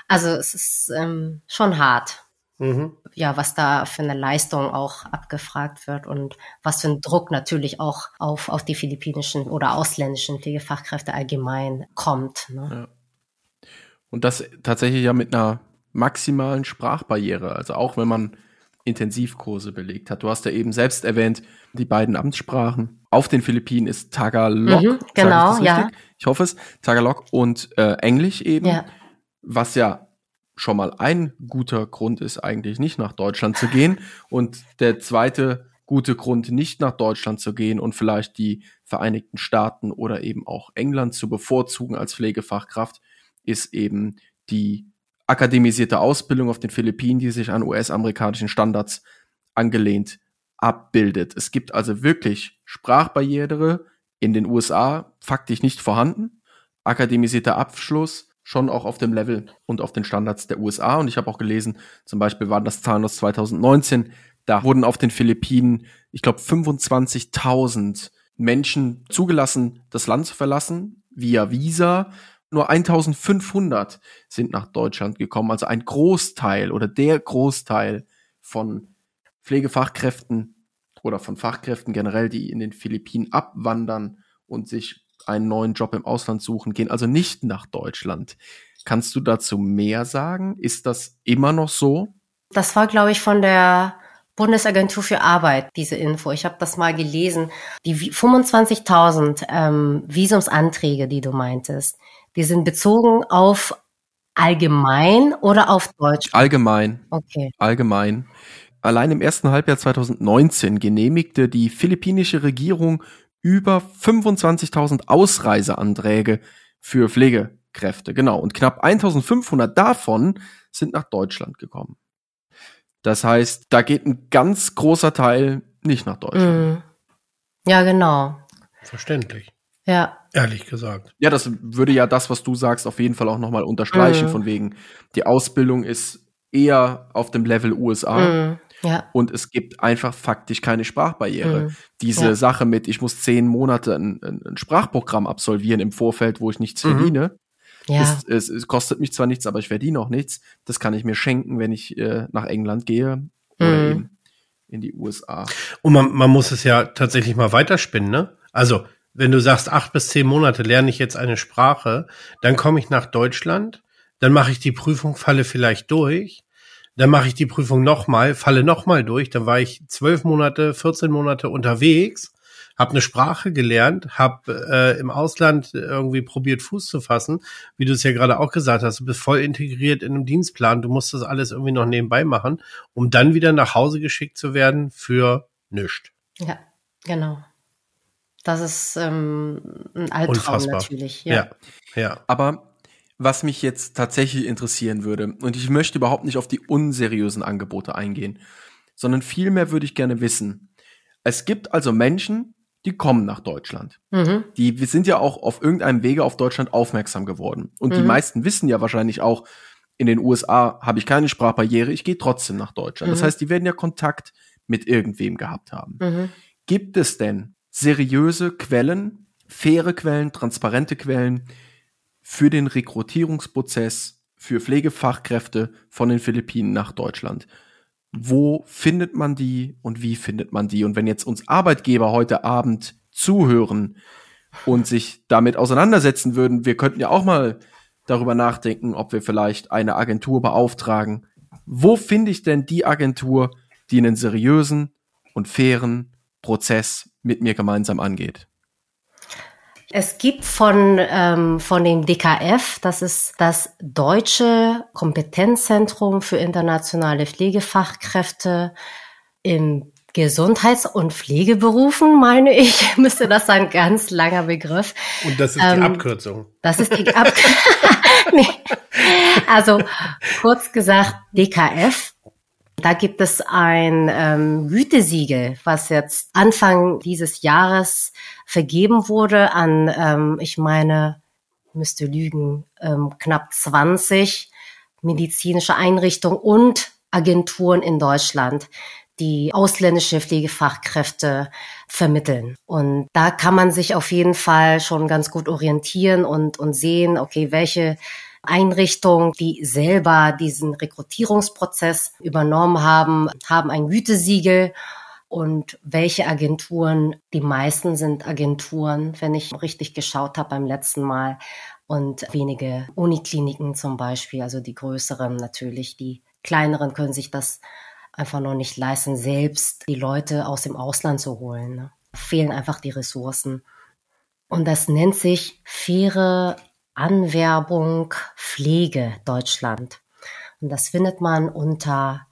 Also es ist ähm, schon hart. Mhm. Ja, was da für eine Leistung auch abgefragt wird und was für ein Druck natürlich auch auf, auf die philippinischen oder ausländischen Pflegefachkräfte allgemein kommt. Ne? Ja. Und das tatsächlich ja mit einer maximalen Sprachbarriere. Also auch wenn man Intensivkurse belegt hat. Du hast ja eben selbst erwähnt, die beiden Amtssprachen auf den Philippinen ist Tagalog. Mhm, genau, ich ja. Ich hoffe es. Tagalog und äh, Englisch eben. Ja was ja schon mal ein guter Grund ist, eigentlich nicht nach Deutschland zu gehen. *laughs* Und der zweite gute Grund, nicht nach Deutschland zu gehen und vielleicht die Vereinigten Staaten oder eben auch England zu bevorzugen als Pflegefachkraft, ist eben die akademisierte Ausbildung auf den Philippinen, die sich an US-amerikanischen Standards angelehnt abbildet. Es gibt also wirklich Sprachbarriere in den USA faktisch nicht vorhanden. Akademisierter Abschluss schon auch auf dem Level und auf den Standards der USA. Und ich habe auch gelesen, zum Beispiel waren das Zahlen aus 2019, da wurden auf den Philippinen, ich glaube, 25.000 Menschen zugelassen, das Land zu verlassen via Visa. Nur 1500 sind nach Deutschland gekommen. Also ein Großteil oder der Großteil von Pflegefachkräften oder von Fachkräften generell, die in den Philippinen abwandern und sich einen neuen Job im Ausland suchen, gehen also nicht nach Deutschland. Kannst du dazu mehr sagen? Ist das immer noch so? Das war, glaube ich, von der Bundesagentur für Arbeit, diese Info. Ich habe das mal gelesen. Die 25.000 ähm, Visumsanträge, die du meintest, die sind bezogen auf allgemein oder auf Deutsch? Allgemein. Okay. Allgemein. Allein im ersten Halbjahr 2019 genehmigte die philippinische Regierung über 25.000 Ausreiseanträge für Pflegekräfte. Genau. Und knapp 1.500 davon sind nach Deutschland gekommen. Das heißt, da geht ein ganz großer Teil nicht nach Deutschland. Mm. Ja, genau. Verständlich. Ja. Ehrlich gesagt. Ja, das würde ja das, was du sagst, auf jeden Fall auch nochmal unterstreichen, mm. von wegen, die Ausbildung ist eher auf dem Level USA. Mm. Ja. Und es gibt einfach faktisch keine Sprachbarriere. Mhm. Diese ja. Sache mit, ich muss zehn Monate ein, ein, Sprachprogramm absolvieren im Vorfeld, wo ich nichts mhm. verdiene. Ja. Ist, es, es, kostet mich zwar nichts, aber ich verdiene auch nichts. Das kann ich mir schenken, wenn ich äh, nach England gehe oder mhm. eben in die USA. Und man, man muss es ja tatsächlich mal weiterspinnen, ne? Also, wenn du sagst, acht bis zehn Monate lerne ich jetzt eine Sprache, dann komme ich nach Deutschland, dann mache ich die Prüfung, falle vielleicht durch, dann mache ich die Prüfung nochmal, falle nochmal durch, dann war ich zwölf Monate, 14 Monate unterwegs, habe eine Sprache gelernt, habe äh, im Ausland irgendwie probiert Fuß zu fassen, wie du es ja gerade auch gesagt hast, du bist voll integriert in einem Dienstplan, du musst das alles irgendwie noch nebenbei machen, um dann wieder nach Hause geschickt zu werden für nichts. Ja, genau. Das ist ähm, ein Albtraum Unfassbar. natürlich. Ja. ja, ja. Aber was mich jetzt tatsächlich interessieren würde, und ich möchte überhaupt nicht auf die unseriösen Angebote eingehen, sondern vielmehr würde ich gerne wissen, es gibt also Menschen, die kommen nach Deutschland. Mhm. Die wir sind ja auch auf irgendeinem Wege auf Deutschland aufmerksam geworden. Und mhm. die meisten wissen ja wahrscheinlich auch, in den USA habe ich keine Sprachbarriere, ich gehe trotzdem nach Deutschland. Mhm. Das heißt, die werden ja Kontakt mit irgendwem gehabt haben. Mhm. Gibt es denn seriöse Quellen, faire Quellen, transparente Quellen für den Rekrutierungsprozess für Pflegefachkräfte von den Philippinen nach Deutschland? wo findet man die und wie findet man die? Und wenn jetzt uns Arbeitgeber heute Abend zuhören und sich damit auseinandersetzen würden, wir könnten ja auch mal darüber nachdenken, ob wir vielleicht eine Agentur beauftragen. Wo finde ich denn die Agentur, die einen seriösen und fairen Prozess mit mir gemeinsam angeht? Es gibt von, ähm, von dem DKF, das ist das Deutsche Kompetenzzentrum für internationale Pflegefachkräfte im Gesundheits- und Pflegeberufen, meine ich, *laughs* müsste das ein ganz langer Begriff. Und das ist ähm, die Abkürzung. Das ist die Abkürzung. *laughs* nee. Also kurz gesagt, DKF da gibt es ein ähm, Gütesiegel, was jetzt Anfang dieses Jahres vergeben wurde an, ähm, ich meine, müsste lügen, ähm, knapp 20 medizinische Einrichtungen und Agenturen in Deutschland, die ausländische Pflegefachkräfte vermitteln. Und da kann man sich auf jeden Fall schon ganz gut orientieren und, und sehen, okay, welche Einrichtungen, die selber diesen Rekrutierungsprozess übernommen haben, haben ein Gütesiegel und welche Agenturen, die meisten sind Agenturen, wenn ich richtig geschaut habe beim letzten Mal und wenige Unikliniken zum Beispiel, also die größeren natürlich, die kleineren können sich das einfach noch nicht leisten, selbst die Leute aus dem Ausland zu holen. Ne? Fehlen einfach die Ressourcen. Und das nennt sich faire Anwerbung Pflege Deutschland. Und das findet man unter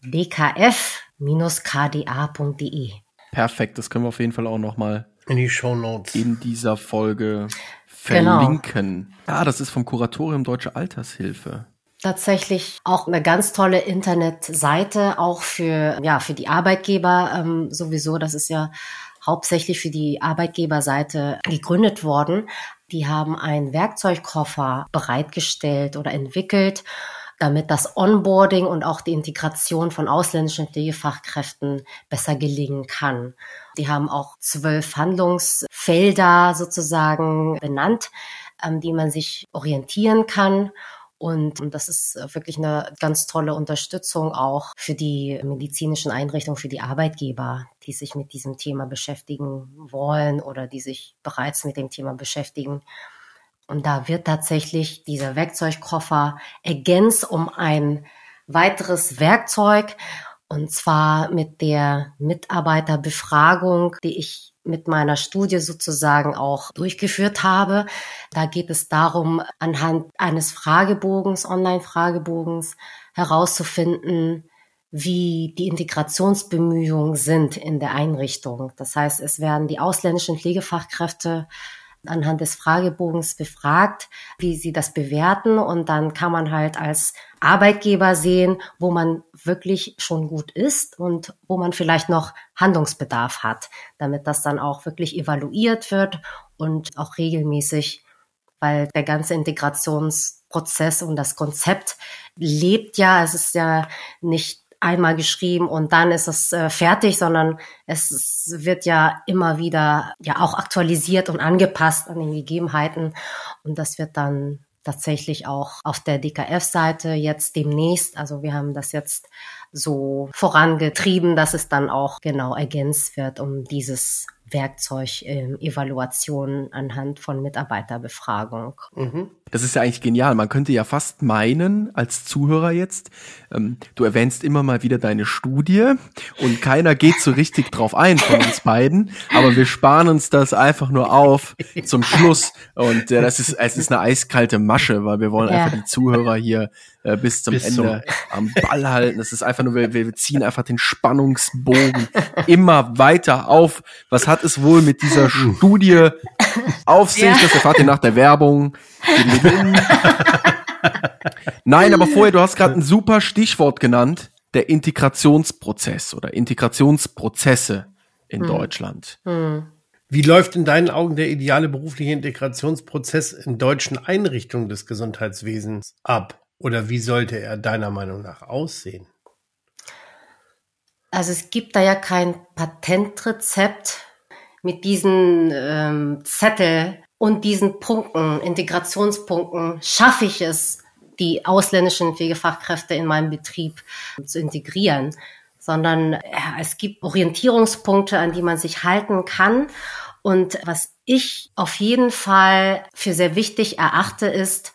dkf-kda.de. Perfekt, das können wir auf jeden Fall auch nochmal in die Show Notes in dieser Folge verlinken. Genau. Ah, das ist vom Kuratorium Deutsche Altershilfe. Tatsächlich auch eine ganz tolle Internetseite, auch für, ja, für die Arbeitgeber ähm, sowieso. Das ist ja hauptsächlich für die Arbeitgeberseite gegründet worden. Die haben einen Werkzeugkoffer bereitgestellt oder entwickelt, damit das Onboarding und auch die Integration von ausländischen Pflegefachkräften besser gelingen kann. Die haben auch zwölf Handlungsfelder sozusagen benannt, an die man sich orientieren kann. Und das ist wirklich eine ganz tolle Unterstützung auch für die medizinischen Einrichtungen, für die Arbeitgeber, die sich mit diesem Thema beschäftigen wollen oder die sich bereits mit dem Thema beschäftigen. Und da wird tatsächlich dieser Werkzeugkoffer ergänzt um ein weiteres Werkzeug, und zwar mit der Mitarbeiterbefragung, die ich mit meiner Studie sozusagen auch durchgeführt habe. Da geht es darum, anhand eines Fragebogens, Online-Fragebogens herauszufinden, wie die Integrationsbemühungen sind in der Einrichtung. Das heißt, es werden die ausländischen Pflegefachkräfte anhand des Fragebogens befragt, wie sie das bewerten. Und dann kann man halt als Arbeitgeber sehen, wo man wirklich schon gut ist und wo man vielleicht noch Handlungsbedarf hat, damit das dann auch wirklich evaluiert wird und auch regelmäßig, weil der ganze Integrationsprozess und das Konzept lebt ja, es ist ja nicht einmal geschrieben und dann ist es äh, fertig, sondern es wird ja immer wieder ja auch aktualisiert und angepasst an den Gegebenheiten. Und das wird dann tatsächlich auch auf der DKF-Seite jetzt demnächst, also wir haben das jetzt so vorangetrieben, dass es dann auch genau ergänzt wird um dieses Werkzeug ähm, Evaluation anhand von Mitarbeiterbefragung. Mhm. Das ist ja eigentlich genial. Man könnte ja fast meinen, als Zuhörer jetzt, ähm, du erwähnst immer mal wieder deine Studie und keiner geht so richtig drauf ein von uns beiden, aber wir sparen uns das einfach nur auf zum Schluss. Und äh, das ist, es ist eine eiskalte Masche, weil wir wollen ja. einfach die Zuhörer hier äh, bis zum bis Ende so. am Ball halten. Das ist einfach nur, wir, wir ziehen einfach den Spannungsbogen immer weiter auf. Was hat es wohl mit dieser Studie auf sich? Ja. Das erfahrt ihr nach der Werbung. Nein, aber vorher, du hast gerade ein super Stichwort genannt, der Integrationsprozess oder Integrationsprozesse in hm. Deutschland. Hm. Wie läuft in deinen Augen der ideale berufliche Integrationsprozess in deutschen Einrichtungen des Gesundheitswesens ab? Oder wie sollte er deiner Meinung nach aussehen? Also es gibt da ja kein Patentrezept mit diesen ähm, Zettel und diesen Punkten, Integrationspunkten, schaffe ich es, die ausländischen Pflegefachkräfte in meinem Betrieb zu integrieren, sondern ja, es gibt Orientierungspunkte, an die man sich halten kann. Und was ich auf jeden Fall für sehr wichtig erachte, ist,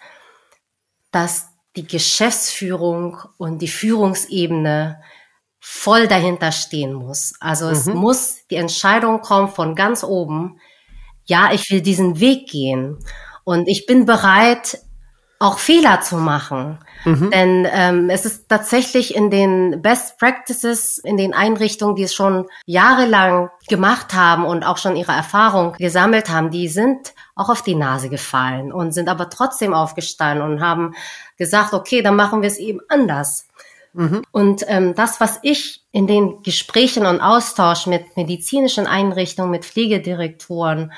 dass die Geschäftsführung und die Führungsebene voll dahinter stehen muss. Also mhm. es muss die Entscheidung kommen von ganz oben, ja, ich will diesen Weg gehen und ich bin bereit, auch Fehler zu machen. Mhm. Denn ähm, es ist tatsächlich in den Best Practices, in den Einrichtungen, die es schon jahrelang gemacht haben und auch schon ihre Erfahrung gesammelt haben, die sind auch auf die Nase gefallen und sind aber trotzdem aufgestanden und haben gesagt, okay, dann machen wir es eben anders. Mhm. Und ähm, das, was ich in den Gesprächen und Austausch mit medizinischen Einrichtungen, mit Pflegedirektoren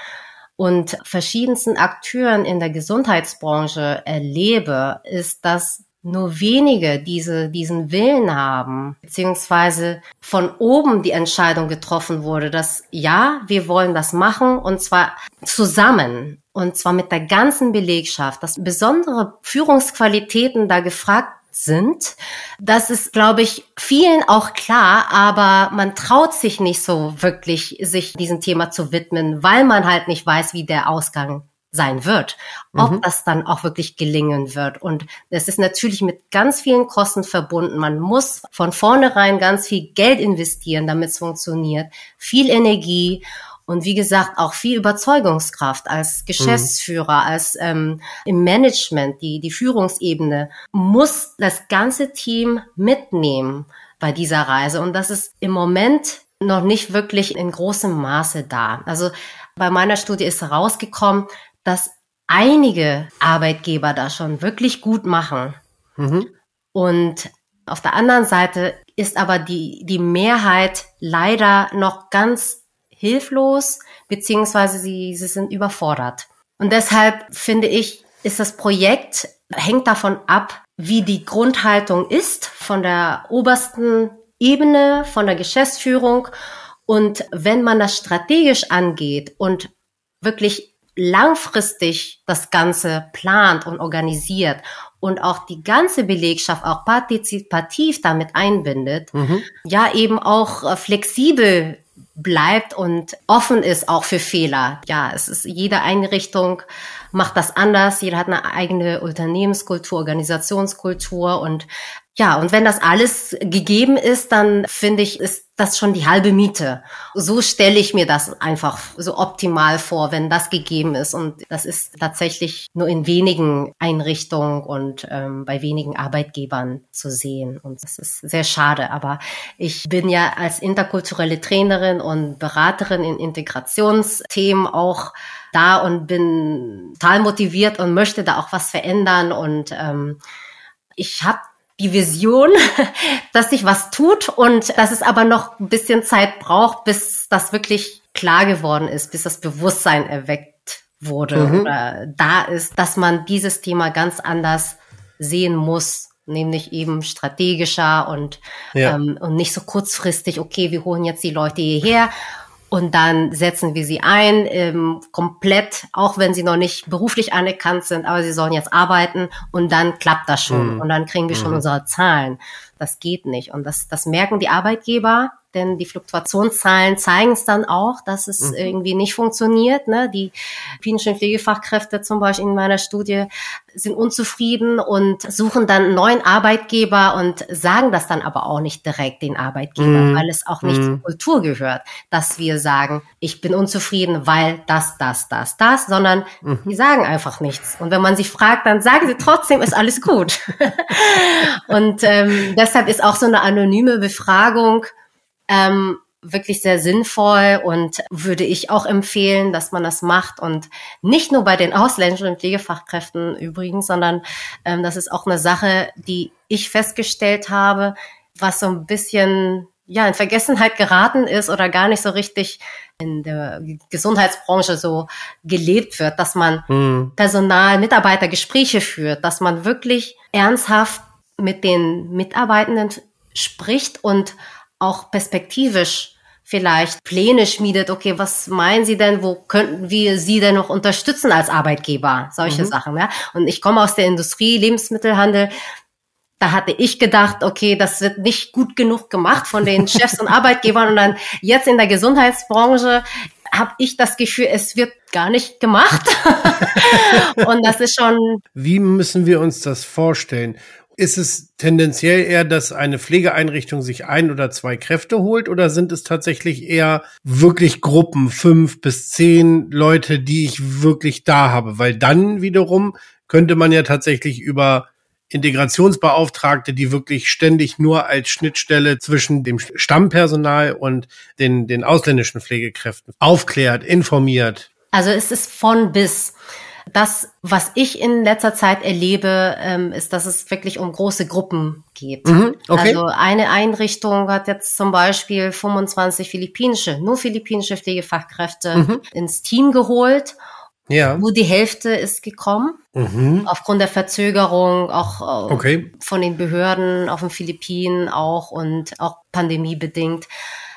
und verschiedensten Akteuren in der Gesundheitsbranche erlebe, ist, dass nur wenige diese, diesen Willen haben, beziehungsweise von oben die Entscheidung getroffen wurde, dass ja, wir wollen das machen und zwar zusammen und zwar mit der ganzen Belegschaft, dass besondere Führungsqualitäten da gefragt sind. Das ist, glaube ich, vielen auch klar, aber man traut sich nicht so wirklich, sich diesem Thema zu widmen, weil man halt nicht weiß, wie der Ausgang sein wird, ob mhm. das dann auch wirklich gelingen wird. Und es ist natürlich mit ganz vielen Kosten verbunden. Man muss von vornherein ganz viel Geld investieren, damit es funktioniert, viel Energie und wie gesagt auch viel Überzeugungskraft als Geschäftsführer, mhm. als ähm, im Management, die, die Führungsebene muss das ganze Team mitnehmen bei dieser Reise. Und das ist im Moment noch nicht wirklich in großem Maße da. Also bei meiner Studie ist herausgekommen, dass einige Arbeitgeber da schon wirklich gut machen. Mhm. Und auf der anderen Seite ist aber die, die Mehrheit leider noch ganz hilflos, beziehungsweise sie, sie sind überfordert. Und deshalb finde ich, ist das Projekt, hängt davon ab, wie die Grundhaltung ist von der obersten Ebene, von der Geschäftsführung. Und wenn man das strategisch angeht und wirklich langfristig das Ganze plant und organisiert und auch die ganze Belegschaft auch partizipativ damit einbindet, mhm. ja eben auch äh, flexibel bleibt und offen ist auch für Fehler. Ja, es ist jede Einrichtung macht das anders. Jeder hat eine eigene Unternehmenskultur, Organisationskultur und ja, und wenn das alles gegeben ist, dann finde ich, ist das schon die halbe Miete. So stelle ich mir das einfach so optimal vor, wenn das gegeben ist. Und das ist tatsächlich nur in wenigen Einrichtungen und ähm, bei wenigen Arbeitgebern zu sehen. Und das ist sehr schade. Aber ich bin ja als interkulturelle Trainerin und Beraterin in Integrationsthemen auch da und bin total motiviert und möchte da auch was verändern. Und ähm, ich habe die Vision, *laughs* dass sich was tut und dass es aber noch ein bisschen Zeit braucht, bis das wirklich klar geworden ist, bis das Bewusstsein erweckt wurde mhm. oder da ist, dass man dieses Thema ganz anders sehen muss, nämlich eben strategischer und, ja. ähm, und nicht so kurzfristig, okay, wir holen jetzt die Leute hierher und dann setzen wir sie ein, ähm, komplett, auch wenn sie noch nicht beruflich anerkannt sind, aber sie sollen jetzt arbeiten und dann klappt das schon mhm. und dann kriegen wir schon mhm. unsere Zahlen. Das geht nicht und das, das merken die Arbeitgeber denn die Fluktuationszahlen zeigen es dann auch, dass es mhm. irgendwie nicht funktioniert. Ne? Die klinischen Pflegefachkräfte zum Beispiel in meiner Studie sind unzufrieden und suchen dann einen neuen Arbeitgeber und sagen das dann aber auch nicht direkt den Arbeitgeber, mhm. weil es auch nicht mhm. zur Kultur gehört, dass wir sagen, ich bin unzufrieden, weil das, das, das, das, sondern mhm. die sagen einfach nichts. Und wenn man sie fragt, dann sagen sie trotzdem, ist alles gut. *laughs* und ähm, deshalb ist auch so eine anonyme Befragung ähm, wirklich sehr sinnvoll und würde ich auch empfehlen, dass man das macht und nicht nur bei den ausländischen Pflegefachkräften übrigens, sondern ähm, das ist auch eine Sache, die ich festgestellt habe, was so ein bisschen ja in Vergessenheit geraten ist oder gar nicht so richtig in der Gesundheitsbranche so gelebt wird, dass man mhm. Personal, Mitarbeitergespräche führt, dass man wirklich ernsthaft mit den Mitarbeitenden spricht und auch perspektivisch vielleicht Pläne schmiedet, okay, was meinen Sie denn, wo könnten wir Sie denn noch unterstützen als Arbeitgeber? Solche mhm. Sachen, ja. Und ich komme aus der Industrie, Lebensmittelhandel. Da hatte ich gedacht, okay, das wird nicht gut genug gemacht von den *laughs* Chefs und Arbeitgebern. Und dann jetzt in der Gesundheitsbranche habe ich das Gefühl, es wird gar nicht gemacht. *laughs* und das ist schon. Wie müssen wir uns das vorstellen? Ist es tendenziell eher, dass eine Pflegeeinrichtung sich ein oder zwei Kräfte holt oder sind es tatsächlich eher wirklich Gruppen, fünf bis zehn Leute, die ich wirklich da habe? Weil dann wiederum könnte man ja tatsächlich über Integrationsbeauftragte, die wirklich ständig nur als Schnittstelle zwischen dem Stammpersonal und den, den ausländischen Pflegekräften aufklärt, informiert. Also es ist von bis. Das, was ich in letzter Zeit erlebe, ähm, ist, dass es wirklich um große Gruppen geht. Mhm, okay. Also eine Einrichtung hat jetzt zum Beispiel 25 philippinische, nur philippinische Pflegefachkräfte mhm. ins Team geholt. Ja. Nur die Hälfte ist gekommen. Mhm. Aufgrund der Verzögerung, auch äh, okay. von den Behörden auf den Philippinen auch und auch pandemiebedingt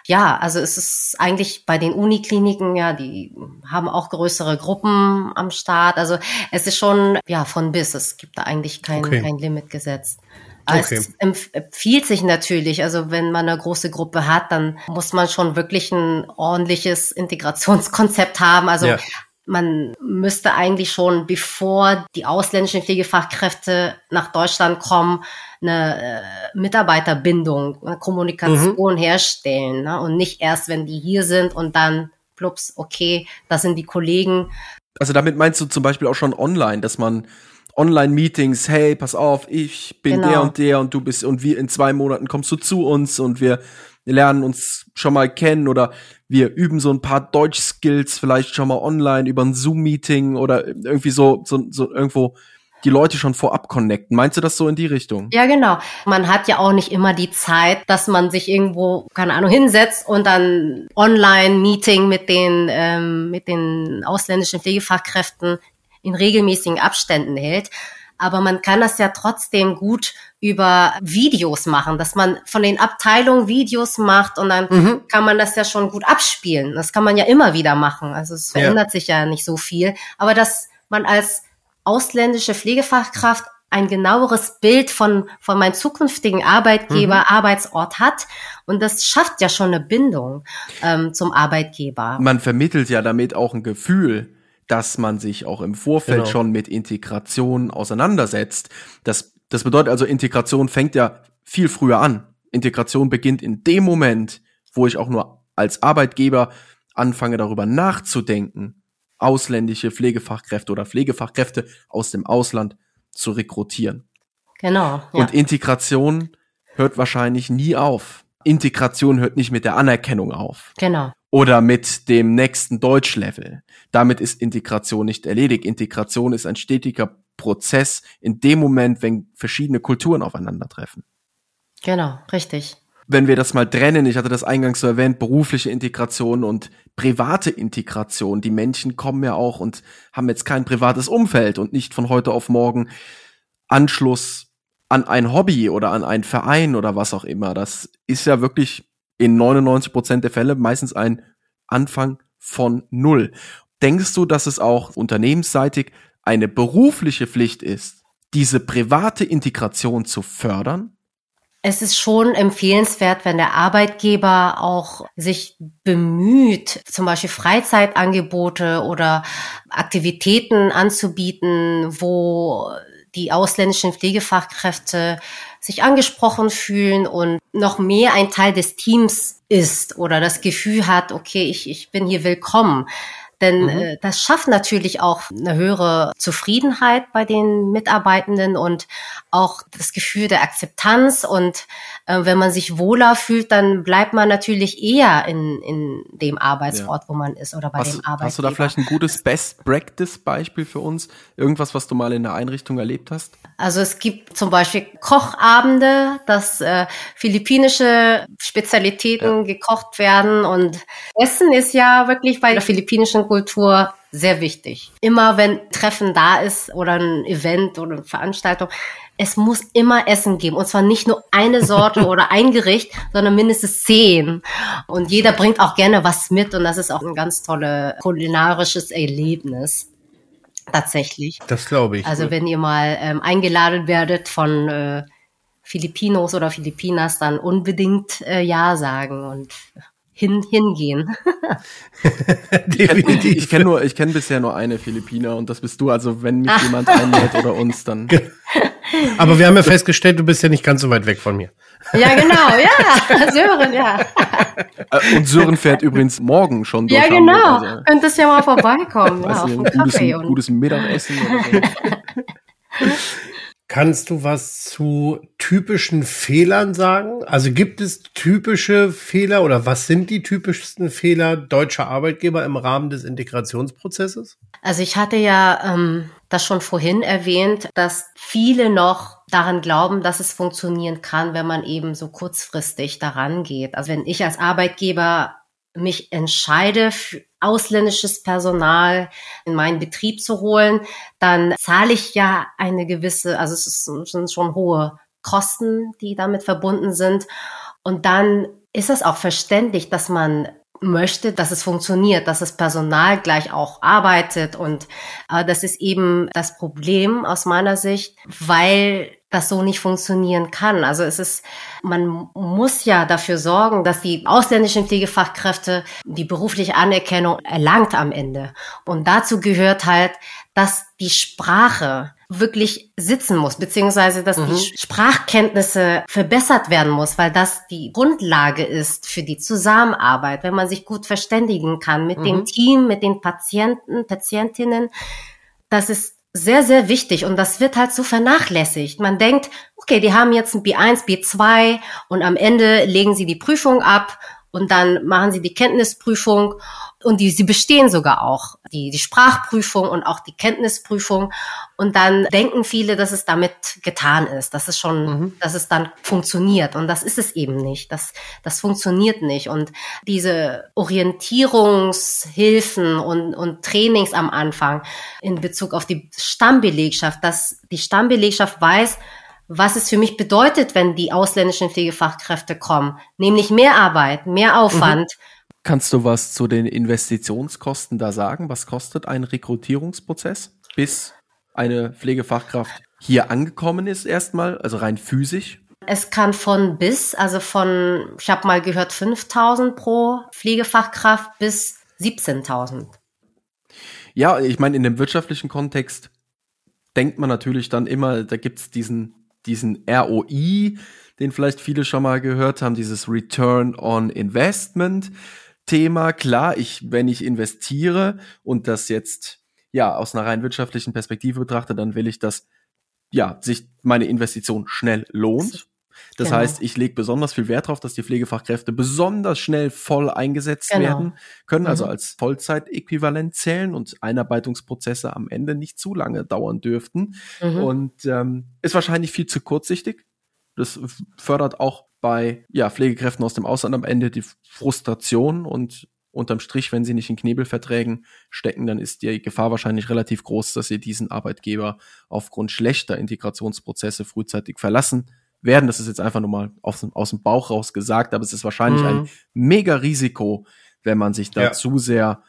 ja, also es ist eigentlich bei den Unikliniken, ja, die haben auch größere Gruppen am Start. Also es ist schon, ja, von bis. Es gibt da eigentlich kein, okay. kein Limit gesetzt. Okay. Es empfiehlt sich natürlich, also wenn man eine große Gruppe hat, dann muss man schon wirklich ein ordentliches Integrationskonzept haben. Also ja man müsste eigentlich schon, bevor die ausländischen Pflegefachkräfte nach Deutschland kommen, eine äh, Mitarbeiterbindung, eine Kommunikation mhm. herstellen ne? und nicht erst, wenn die hier sind und dann plups, okay, das sind die Kollegen. Also damit meinst du zum Beispiel auch schon online, dass man Online-Meetings, hey, pass auf, ich bin genau. der und der und du bist und wir in zwei Monaten kommst du zu uns und wir wir lernen uns schon mal kennen oder wir üben so ein paar Deutsch-Skills vielleicht schon mal online über ein Zoom-Meeting oder irgendwie so, so, so irgendwo die Leute schon vorab connecten. Meinst du das so in die Richtung? Ja, genau. Man hat ja auch nicht immer die Zeit, dass man sich irgendwo, keine Ahnung, hinsetzt und dann Online-Meeting mit den, ähm, mit den ausländischen Pflegefachkräften in regelmäßigen Abständen hält. Aber man kann das ja trotzdem gut über Videos machen, dass man von den Abteilungen Videos macht und dann mhm. kann man das ja schon gut abspielen. Das kann man ja immer wieder machen. Also es verändert ja. sich ja nicht so viel. Aber dass man als ausländische Pflegefachkraft ein genaueres Bild von, von meinem zukünftigen Arbeitgeber, mhm. Arbeitsort hat. Und das schafft ja schon eine Bindung ähm, zum Arbeitgeber. Man vermittelt ja damit auch ein Gefühl, dass man sich auch im Vorfeld genau. schon mit Integration auseinandersetzt. Das, das bedeutet also, Integration fängt ja viel früher an. Integration beginnt in dem Moment, wo ich auch nur als Arbeitgeber anfange darüber nachzudenken, ausländische Pflegefachkräfte oder Pflegefachkräfte aus dem Ausland zu rekrutieren. Genau. Ja. Und Integration hört wahrscheinlich nie auf. Integration hört nicht mit der Anerkennung auf. Genau oder mit dem nächsten Deutschlevel. Damit ist Integration nicht erledigt. Integration ist ein stetiger Prozess in dem Moment, wenn verschiedene Kulturen aufeinandertreffen. Genau, richtig. Wenn wir das mal trennen, ich hatte das eingangs so erwähnt, berufliche Integration und private Integration. Die Menschen kommen ja auch und haben jetzt kein privates Umfeld und nicht von heute auf morgen Anschluss an ein Hobby oder an einen Verein oder was auch immer. Das ist ja wirklich in 99 Prozent der Fälle meistens ein Anfang von Null. Denkst du, dass es auch unternehmensseitig eine berufliche Pflicht ist, diese private Integration zu fördern? es ist schon empfehlenswert, wenn der Arbeitgeber auch sich bemüht, zum Beispiel Freizeitangebote oder Aktivitäten anzubieten, wo die ausländischen Pflegefachkräfte sich angesprochen fühlen und noch mehr ein Teil des Teams ist oder das Gefühl hat, okay, ich, ich bin hier willkommen. Denn mhm. äh, das schafft natürlich auch eine höhere Zufriedenheit bei den Mitarbeitenden und auch das Gefühl der Akzeptanz. Und äh, wenn man sich wohler fühlt, dann bleibt man natürlich eher in, in dem Arbeitsort, ja. wo man ist oder bei hast, dem Arbeitgeber. Hast du da vielleicht ein gutes Best-Practice-Beispiel für uns? Irgendwas, was du mal in der Einrichtung erlebt hast? Also es gibt zum Beispiel Kochabende, dass äh, philippinische Spezialitäten ja. gekocht werden und Essen ist ja wirklich bei der philippinischen Kultur sehr wichtig. Immer wenn Treffen da ist oder ein Event oder eine Veranstaltung, es muss immer Essen geben. Und zwar nicht nur eine Sorte *laughs* oder ein Gericht, sondern mindestens zehn. Und jeder bringt auch gerne was mit und das ist auch ein ganz tolles kulinarisches Erlebnis. Tatsächlich. Das glaube ich. Also wenn ihr mal ähm, eingeladen werdet von äh, Filipinos oder Filipinas, dann unbedingt äh, Ja sagen und hin, hingehen. *laughs* Definitiv. Ich kenne nur, ich kenne bisher nur eine Philippiner und das bist du. Also wenn mich jemand einlädt oder uns, dann. *laughs* Aber wir haben ja festgestellt, du bist ja nicht ganz so weit weg von mir. Ja, genau, ja. *laughs* Sören, ja. Äh, und Sören fährt übrigens morgen schon durch. Ja, genau. Hamburg, also. Könntest ja mal vorbeikommen. ja, auf ein gutes, gutes Mittagessen. Oder so. Kannst du was zu typischen Fehlern sagen? Also gibt es typische Fehler oder was sind die typischsten Fehler deutscher Arbeitgeber im Rahmen des Integrationsprozesses? Also ich hatte ja ähm, das schon vorhin erwähnt, dass viele noch daran glauben, dass es funktionieren kann, wenn man eben so kurzfristig daran geht. Also wenn ich als Arbeitgeber mich entscheide, ausländisches Personal in meinen Betrieb zu holen, dann zahle ich ja eine gewisse, also es sind schon hohe Kosten, die damit verbunden sind. Und dann ist es auch verständlich, dass man möchte, dass es funktioniert, dass das Personal gleich auch arbeitet. Und äh, das ist eben das Problem aus meiner Sicht, weil das so nicht funktionieren kann. Also es ist, man muss ja dafür sorgen, dass die ausländischen Pflegefachkräfte die berufliche Anerkennung erlangt am Ende. Und dazu gehört halt, dass die Sprache wirklich sitzen muss, beziehungsweise dass mhm. die Sprachkenntnisse verbessert werden muss, weil das die Grundlage ist für die Zusammenarbeit, wenn man sich gut verständigen kann mit mhm. dem Team, mit den Patienten, Patientinnen. Das ist sehr, sehr wichtig und das wird halt so vernachlässigt. Man denkt, okay, die haben jetzt ein B1, B2 und am Ende legen sie die Prüfung ab und dann machen sie die Kenntnisprüfung und die, sie bestehen sogar auch die, die Sprachprüfung und auch die Kenntnisprüfung. Und dann denken viele, dass es damit getan ist, dass es schon, mhm. dass es dann funktioniert. Und das ist es eben nicht. Das, das funktioniert nicht. Und diese Orientierungshilfen und, und Trainings am Anfang in Bezug auf die Stammbelegschaft, dass die Stammbelegschaft weiß, was es für mich bedeutet, wenn die ausländischen Pflegefachkräfte kommen. Nämlich mehr Arbeit, mehr Aufwand. Mhm. Kannst du was zu den Investitionskosten da sagen? Was kostet ein Rekrutierungsprozess, bis eine Pflegefachkraft hier angekommen ist erstmal, also rein physisch? Es kann von bis, also von, ich habe mal gehört, 5000 pro Pflegefachkraft bis 17.000. Ja, ich meine, in dem wirtschaftlichen Kontext denkt man natürlich dann immer, da gibt's diesen diesen ROI, den vielleicht viele schon mal gehört haben, dieses Return on Investment Thema. Klar, ich, wenn ich investiere und das jetzt ja aus einer rein wirtschaftlichen Perspektive betrachte, dann will ich, dass ja sich meine Investition schnell lohnt. Das genau. heißt, ich lege besonders viel Wert darauf, dass die Pflegefachkräfte besonders schnell voll eingesetzt genau. werden können, also mhm. als Vollzeitäquivalent zählen und Einarbeitungsprozesse am Ende nicht zu lange dauern dürften. Mhm. Und ähm, ist wahrscheinlich viel zu kurzsichtig. Das fördert auch bei ja, Pflegekräften aus dem Ausland am Ende die Frustration und unterm Strich, wenn sie nicht in Knebelverträgen stecken, dann ist die Gefahr wahrscheinlich relativ groß, dass sie diesen Arbeitgeber aufgrund schlechter Integrationsprozesse frühzeitig verlassen werden. Das ist jetzt einfach nur mal aus, aus dem Bauch raus gesagt, aber es ist wahrscheinlich mhm. ein mega Risiko, wenn man sich da ja. zu sehr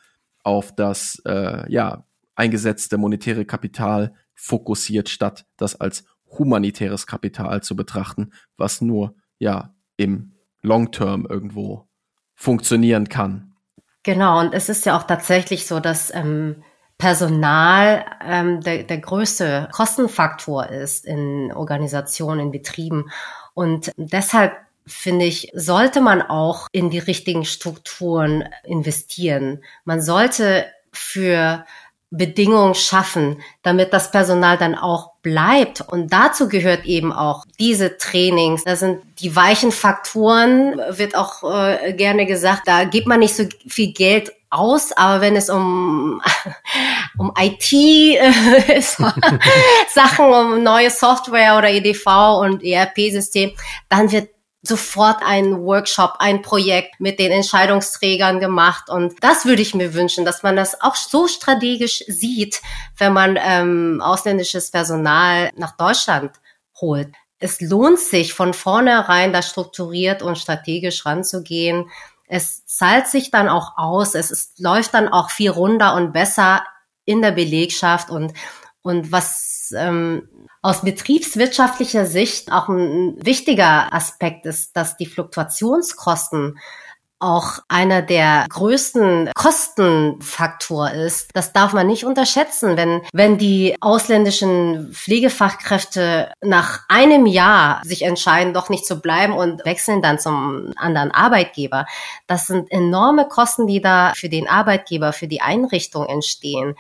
auf das äh, ja, eingesetzte monetäre Kapital fokussiert, statt das als humanitäres Kapital zu betrachten, was nur ja im Long Term irgendwo funktionieren kann. Genau, und es ist ja auch tatsächlich so, dass ähm, Personal ähm, der, der größte Kostenfaktor ist in Organisationen, in Betrieben. Und deshalb finde ich, sollte man auch in die richtigen Strukturen investieren. Man sollte für Bedingungen schaffen, damit das Personal dann auch bleibt. Und dazu gehört eben auch diese Trainings. Das sind die weichen Faktoren, wird auch äh, gerne gesagt, da gibt man nicht so viel Geld aus, aber wenn es um, *laughs* um IT äh, *laughs* *laughs* Sachen, um neue Software oder EDV und ERP-System, dann wird sofort ein Workshop, ein Projekt mit den Entscheidungsträgern gemacht. Und das würde ich mir wünschen, dass man das auch so strategisch sieht, wenn man ähm, ausländisches Personal nach Deutschland holt. Es lohnt sich von vornherein da strukturiert und strategisch ranzugehen. Es zahlt sich dann auch aus. Es ist, läuft dann auch viel runder und besser in der Belegschaft und und was ähm, aus betriebswirtschaftlicher Sicht auch ein wichtiger Aspekt ist, dass die Fluktuationskosten auch einer der größten Kostenfaktor ist. Das darf man nicht unterschätzen, wenn, wenn die ausländischen Pflegefachkräfte nach einem Jahr sich entscheiden, doch nicht zu bleiben und wechseln dann zum anderen Arbeitgeber. Das sind enorme Kosten, die da für den Arbeitgeber, für die Einrichtung entstehen.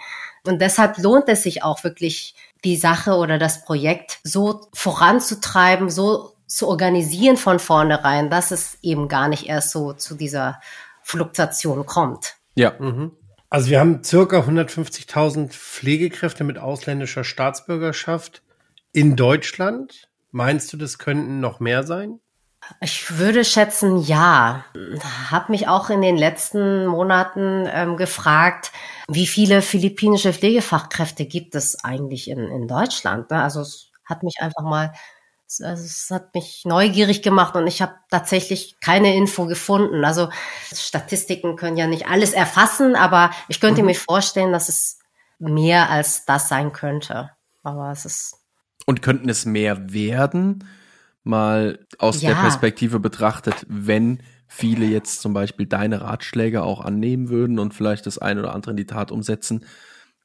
Und deshalb lohnt es sich auch wirklich, die Sache oder das Projekt so voranzutreiben, so zu organisieren von vornherein, dass es eben gar nicht erst so zu dieser Fluktuation kommt. Ja. Mhm. Also wir haben circa 150.000 Pflegekräfte mit ausländischer Staatsbürgerschaft in Deutschland. Meinst du, das könnten noch mehr sein? Ich würde schätzen, ja. Hab mich auch in den letzten Monaten ähm, gefragt, wie viele philippinische Pflegefachkräfte gibt es eigentlich in, in Deutschland? Ne? Also es hat mich einfach mal, also es hat mich neugierig gemacht und ich habe tatsächlich keine Info gefunden. Also Statistiken können ja nicht alles erfassen, aber ich könnte mhm. mir vorstellen, dass es mehr als das sein könnte. Aber es ist. Und könnten es mehr werden? Mal aus ja. der Perspektive betrachtet, wenn viele jetzt zum Beispiel deine Ratschläge auch annehmen würden und vielleicht das eine oder andere in die Tat umsetzen,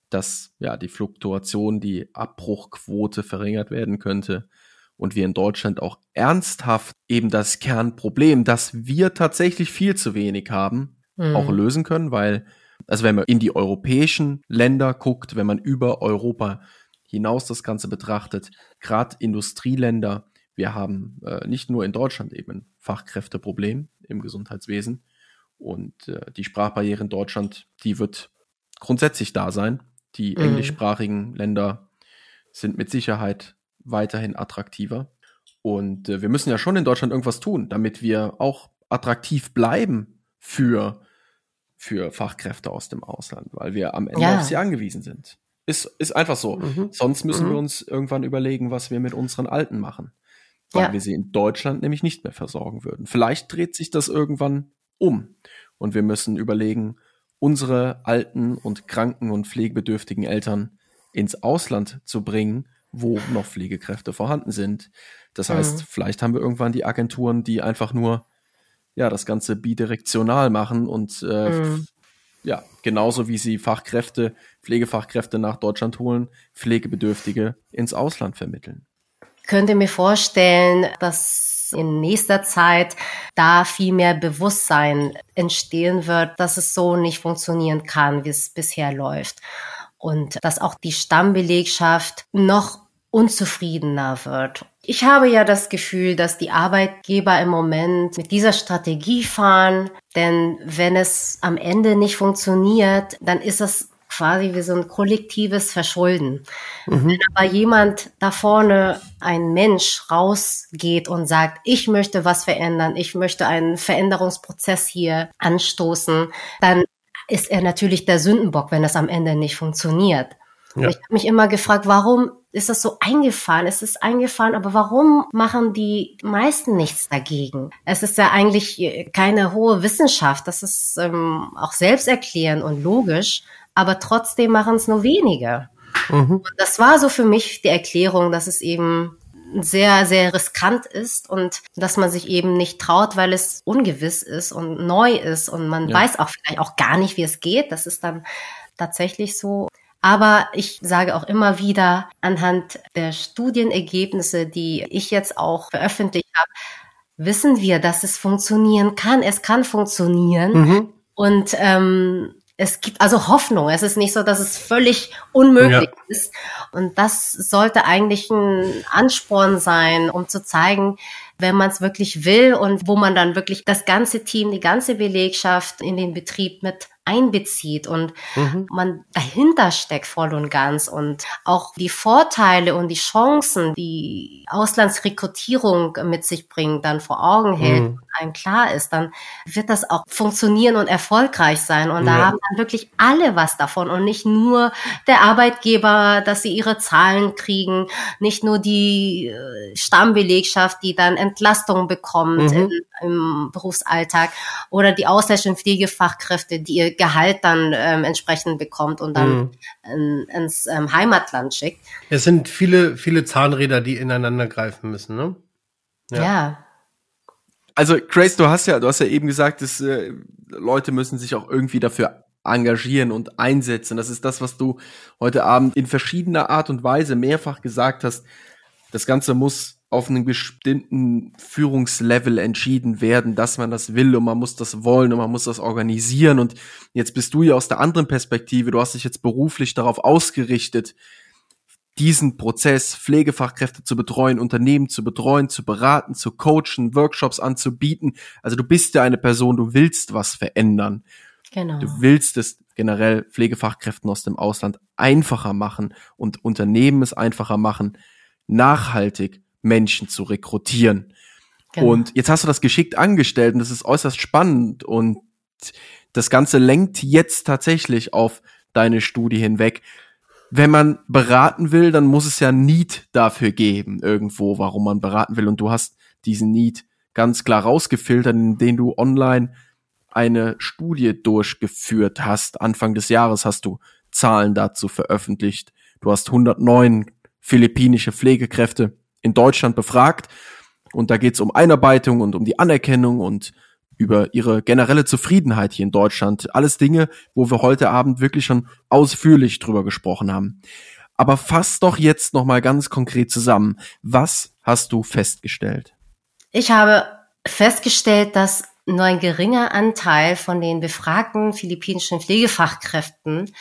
dass ja die Fluktuation, die Abbruchquote verringert werden könnte und wir in Deutschland auch ernsthaft eben das Kernproblem, dass wir tatsächlich viel zu wenig haben, mhm. auch lösen können, weil also wenn man in die europäischen Länder guckt, wenn man über Europa hinaus das Ganze betrachtet, gerade Industrieländer, wir haben äh, nicht nur in Deutschland eben ein Fachkräfteproblem im Gesundheitswesen. Und äh, die Sprachbarriere in Deutschland, die wird grundsätzlich da sein. Die mhm. englischsprachigen Länder sind mit Sicherheit weiterhin attraktiver. Und äh, wir müssen ja schon in Deutschland irgendwas tun, damit wir auch attraktiv bleiben für, für Fachkräfte aus dem Ausland, weil wir am Ende ja. auf sie angewiesen sind. Ist, ist einfach so. Mhm. Sonst müssen mhm. wir uns irgendwann überlegen, was wir mit unseren Alten machen weil ja. wir sie in Deutschland nämlich nicht mehr versorgen würden. Vielleicht dreht sich das irgendwann um und wir müssen überlegen, unsere alten und kranken und pflegebedürftigen Eltern ins Ausland zu bringen, wo noch Pflegekräfte vorhanden sind. Das heißt, mhm. vielleicht haben wir irgendwann die Agenturen, die einfach nur ja das Ganze bidirektional machen und äh, mhm. ja genauso wie sie Fachkräfte, Pflegefachkräfte nach Deutschland holen, Pflegebedürftige ins Ausland vermitteln könnte mir vorstellen, dass in nächster Zeit da viel mehr Bewusstsein entstehen wird, dass es so nicht funktionieren kann, wie es bisher läuft. Und dass auch die Stammbelegschaft noch unzufriedener wird. Ich habe ja das Gefühl, dass die Arbeitgeber im Moment mit dieser Strategie fahren, denn wenn es am Ende nicht funktioniert, dann ist es quasi wie so ein kollektives Verschulden. Mhm. Wenn aber jemand da vorne, ein Mensch, rausgeht und sagt, ich möchte was verändern, ich möchte einen Veränderungsprozess hier anstoßen, dann ist er natürlich der Sündenbock, wenn das am Ende nicht funktioniert. Ja. Ich habe mich immer gefragt, warum ist das so eingefahren? Es ist eingefahren, aber warum machen die meisten nichts dagegen? Es ist ja eigentlich keine hohe Wissenschaft, das ist ähm, auch selbsterklärend und logisch aber trotzdem machen es nur wenige. Mhm. Und das war so für mich die Erklärung, dass es eben sehr, sehr riskant ist und dass man sich eben nicht traut, weil es ungewiss ist und neu ist und man ja. weiß auch vielleicht auch gar nicht, wie es geht. Das ist dann tatsächlich so. Aber ich sage auch immer wieder, anhand der Studienergebnisse, die ich jetzt auch veröffentlicht habe, wissen wir, dass es funktionieren kann. Es kann funktionieren. Mhm. Und ähm, es gibt also Hoffnung. Es ist nicht so, dass es völlig unmöglich ja. ist. Und das sollte eigentlich ein Ansporn sein, um zu zeigen, wenn man es wirklich will und wo man dann wirklich das ganze Team, die ganze Belegschaft in den Betrieb mit einbezieht und mhm. man dahinter steckt voll und ganz und auch die Vorteile und die Chancen, die Auslandsrekrutierung mit sich bringt, dann vor Augen hält, mhm. einem klar ist, dann wird das auch funktionieren und erfolgreich sein. Und da ja. haben dann wirklich alle was davon und nicht nur der Arbeitgeber, dass sie ihre Zahlen kriegen, nicht nur die äh, Stammbelegschaft, die dann Entlastung bekommt mhm. in, im Berufsalltag oder die ausländischen Pflegefachkräfte, die ihr Gehalt dann ähm, entsprechend bekommt und dann mhm. in, ins ähm, Heimatland schickt. Es sind viele, viele Zahnräder, die ineinander greifen müssen, ne? Ja. ja. Also Grace, du hast ja, du hast ja eben gesagt, dass äh, Leute müssen sich auch irgendwie dafür engagieren und einsetzen. Das ist das, was du heute Abend in verschiedener Art und Weise mehrfach gesagt hast. Das Ganze muss auf einem bestimmten Führungslevel entschieden werden, dass man das will und man muss das wollen und man muss das organisieren. Und jetzt bist du ja aus der anderen Perspektive, du hast dich jetzt beruflich darauf ausgerichtet, diesen Prozess, Pflegefachkräfte zu betreuen, Unternehmen zu betreuen, zu beraten, zu coachen, Workshops anzubieten. Also du bist ja eine Person, du willst was verändern. Genau. Du willst es generell Pflegefachkräften aus dem Ausland einfacher machen und Unternehmen es einfacher machen, nachhaltig Menschen zu rekrutieren. Genau. Und jetzt hast du das geschickt angestellt und das ist äußerst spannend und das Ganze lenkt jetzt tatsächlich auf deine Studie hinweg. Wenn man beraten will, dann muss es ja Need dafür geben, irgendwo, warum man beraten will. Und du hast diesen Need ganz klar rausgefiltert, indem du online eine Studie durchgeführt hast. Anfang des Jahres hast du Zahlen dazu veröffentlicht. Du hast 109 philippinische Pflegekräfte in Deutschland befragt. Und da geht es um Einarbeitung und um die Anerkennung und über ihre generelle Zufriedenheit hier in Deutschland. Alles Dinge, wo wir heute Abend wirklich schon ausführlich drüber gesprochen haben. Aber fass doch jetzt nochmal ganz konkret zusammen. Was hast du festgestellt? Ich habe festgestellt, dass nur ein geringer Anteil von den befragten philippinischen Pflegefachkräften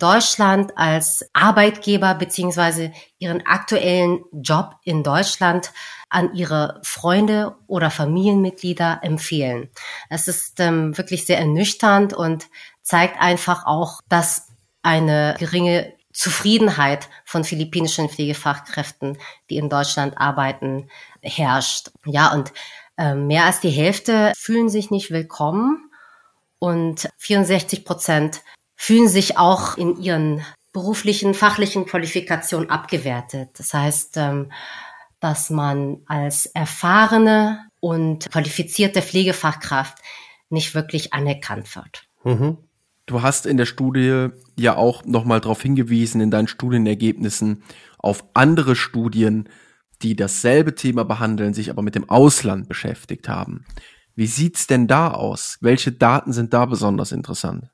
Deutschland als Arbeitgeber beziehungsweise ihren aktuellen Job in Deutschland an ihre Freunde oder Familienmitglieder empfehlen. Es ist ähm, wirklich sehr ernüchternd und zeigt einfach auch, dass eine geringe Zufriedenheit von philippinischen Pflegefachkräften, die in Deutschland arbeiten, herrscht. Ja, und äh, mehr als die Hälfte fühlen sich nicht willkommen und 64 Prozent fühlen sich auch in ihren beruflichen, fachlichen Qualifikationen abgewertet. Das heißt, ähm, dass man als erfahrene und qualifizierte Pflegefachkraft nicht wirklich anerkannt wird. Mhm. Du hast in der Studie ja auch nochmal darauf hingewiesen, in deinen Studienergebnissen, auf andere Studien, die dasselbe Thema behandeln, sich aber mit dem Ausland beschäftigt haben. Wie sieht's denn da aus? Welche Daten sind da besonders interessant?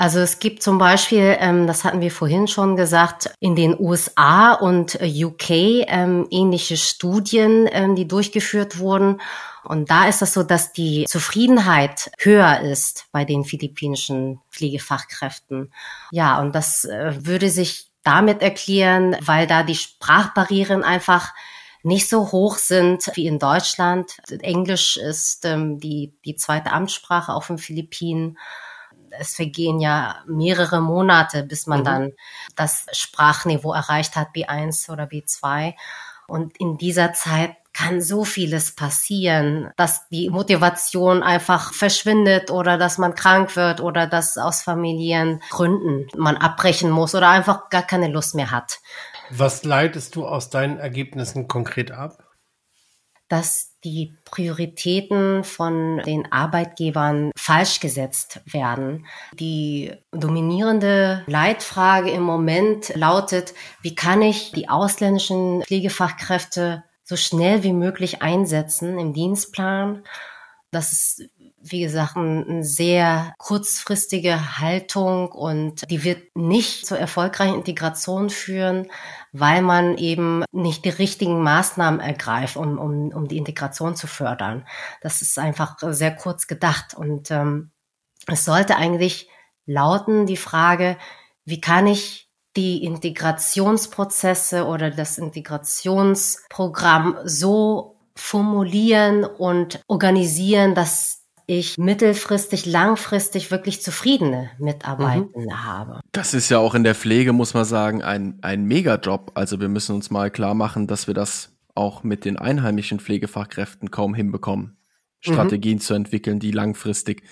Also es gibt zum Beispiel, ähm, das hatten wir vorhin schon gesagt, in den USA und äh, UK ähm, ähnliche Studien, ähm, die durchgeführt wurden. Und da ist es so, dass die Zufriedenheit höher ist bei den philippinischen Pflegefachkräften. Ja, und das äh, würde sich damit erklären, weil da die Sprachbarrieren einfach nicht so hoch sind wie in Deutschland. Englisch ist ähm, die, die zweite Amtssprache auf den Philippinen es vergehen ja mehrere Monate, bis man mhm. dann das Sprachniveau erreicht hat, B1 oder B2. Und in dieser Zeit kann so vieles passieren, dass die Motivation einfach verschwindet oder dass man krank wird oder dass aus familiären Gründen man abbrechen muss oder einfach gar keine Lust mehr hat. Was leitest du aus deinen Ergebnissen konkret ab? Dass die Prioritäten von den Arbeitgebern falsch gesetzt werden. Die dominierende Leitfrage im Moment lautet, wie kann ich die ausländischen Pflegefachkräfte so schnell wie möglich einsetzen im Dienstplan? Das ist wie gesagt, eine sehr kurzfristige Haltung und die wird nicht zur erfolgreichen Integration führen, weil man eben nicht die richtigen Maßnahmen ergreift, um, um, um die Integration zu fördern. Das ist einfach sehr kurz gedacht und ähm, es sollte eigentlich lauten die Frage, wie kann ich die Integrationsprozesse oder das Integrationsprogramm so formulieren und organisieren, dass ich mittelfristig, langfristig wirklich zufriedene Mitarbeitende mhm. habe. Das ist ja auch in der Pflege, muss man sagen, ein, ein Megajob. Also wir müssen uns mal klar machen, dass wir das auch mit den einheimischen Pflegefachkräften kaum hinbekommen, mhm. Strategien mhm. zu entwickeln, die langfristig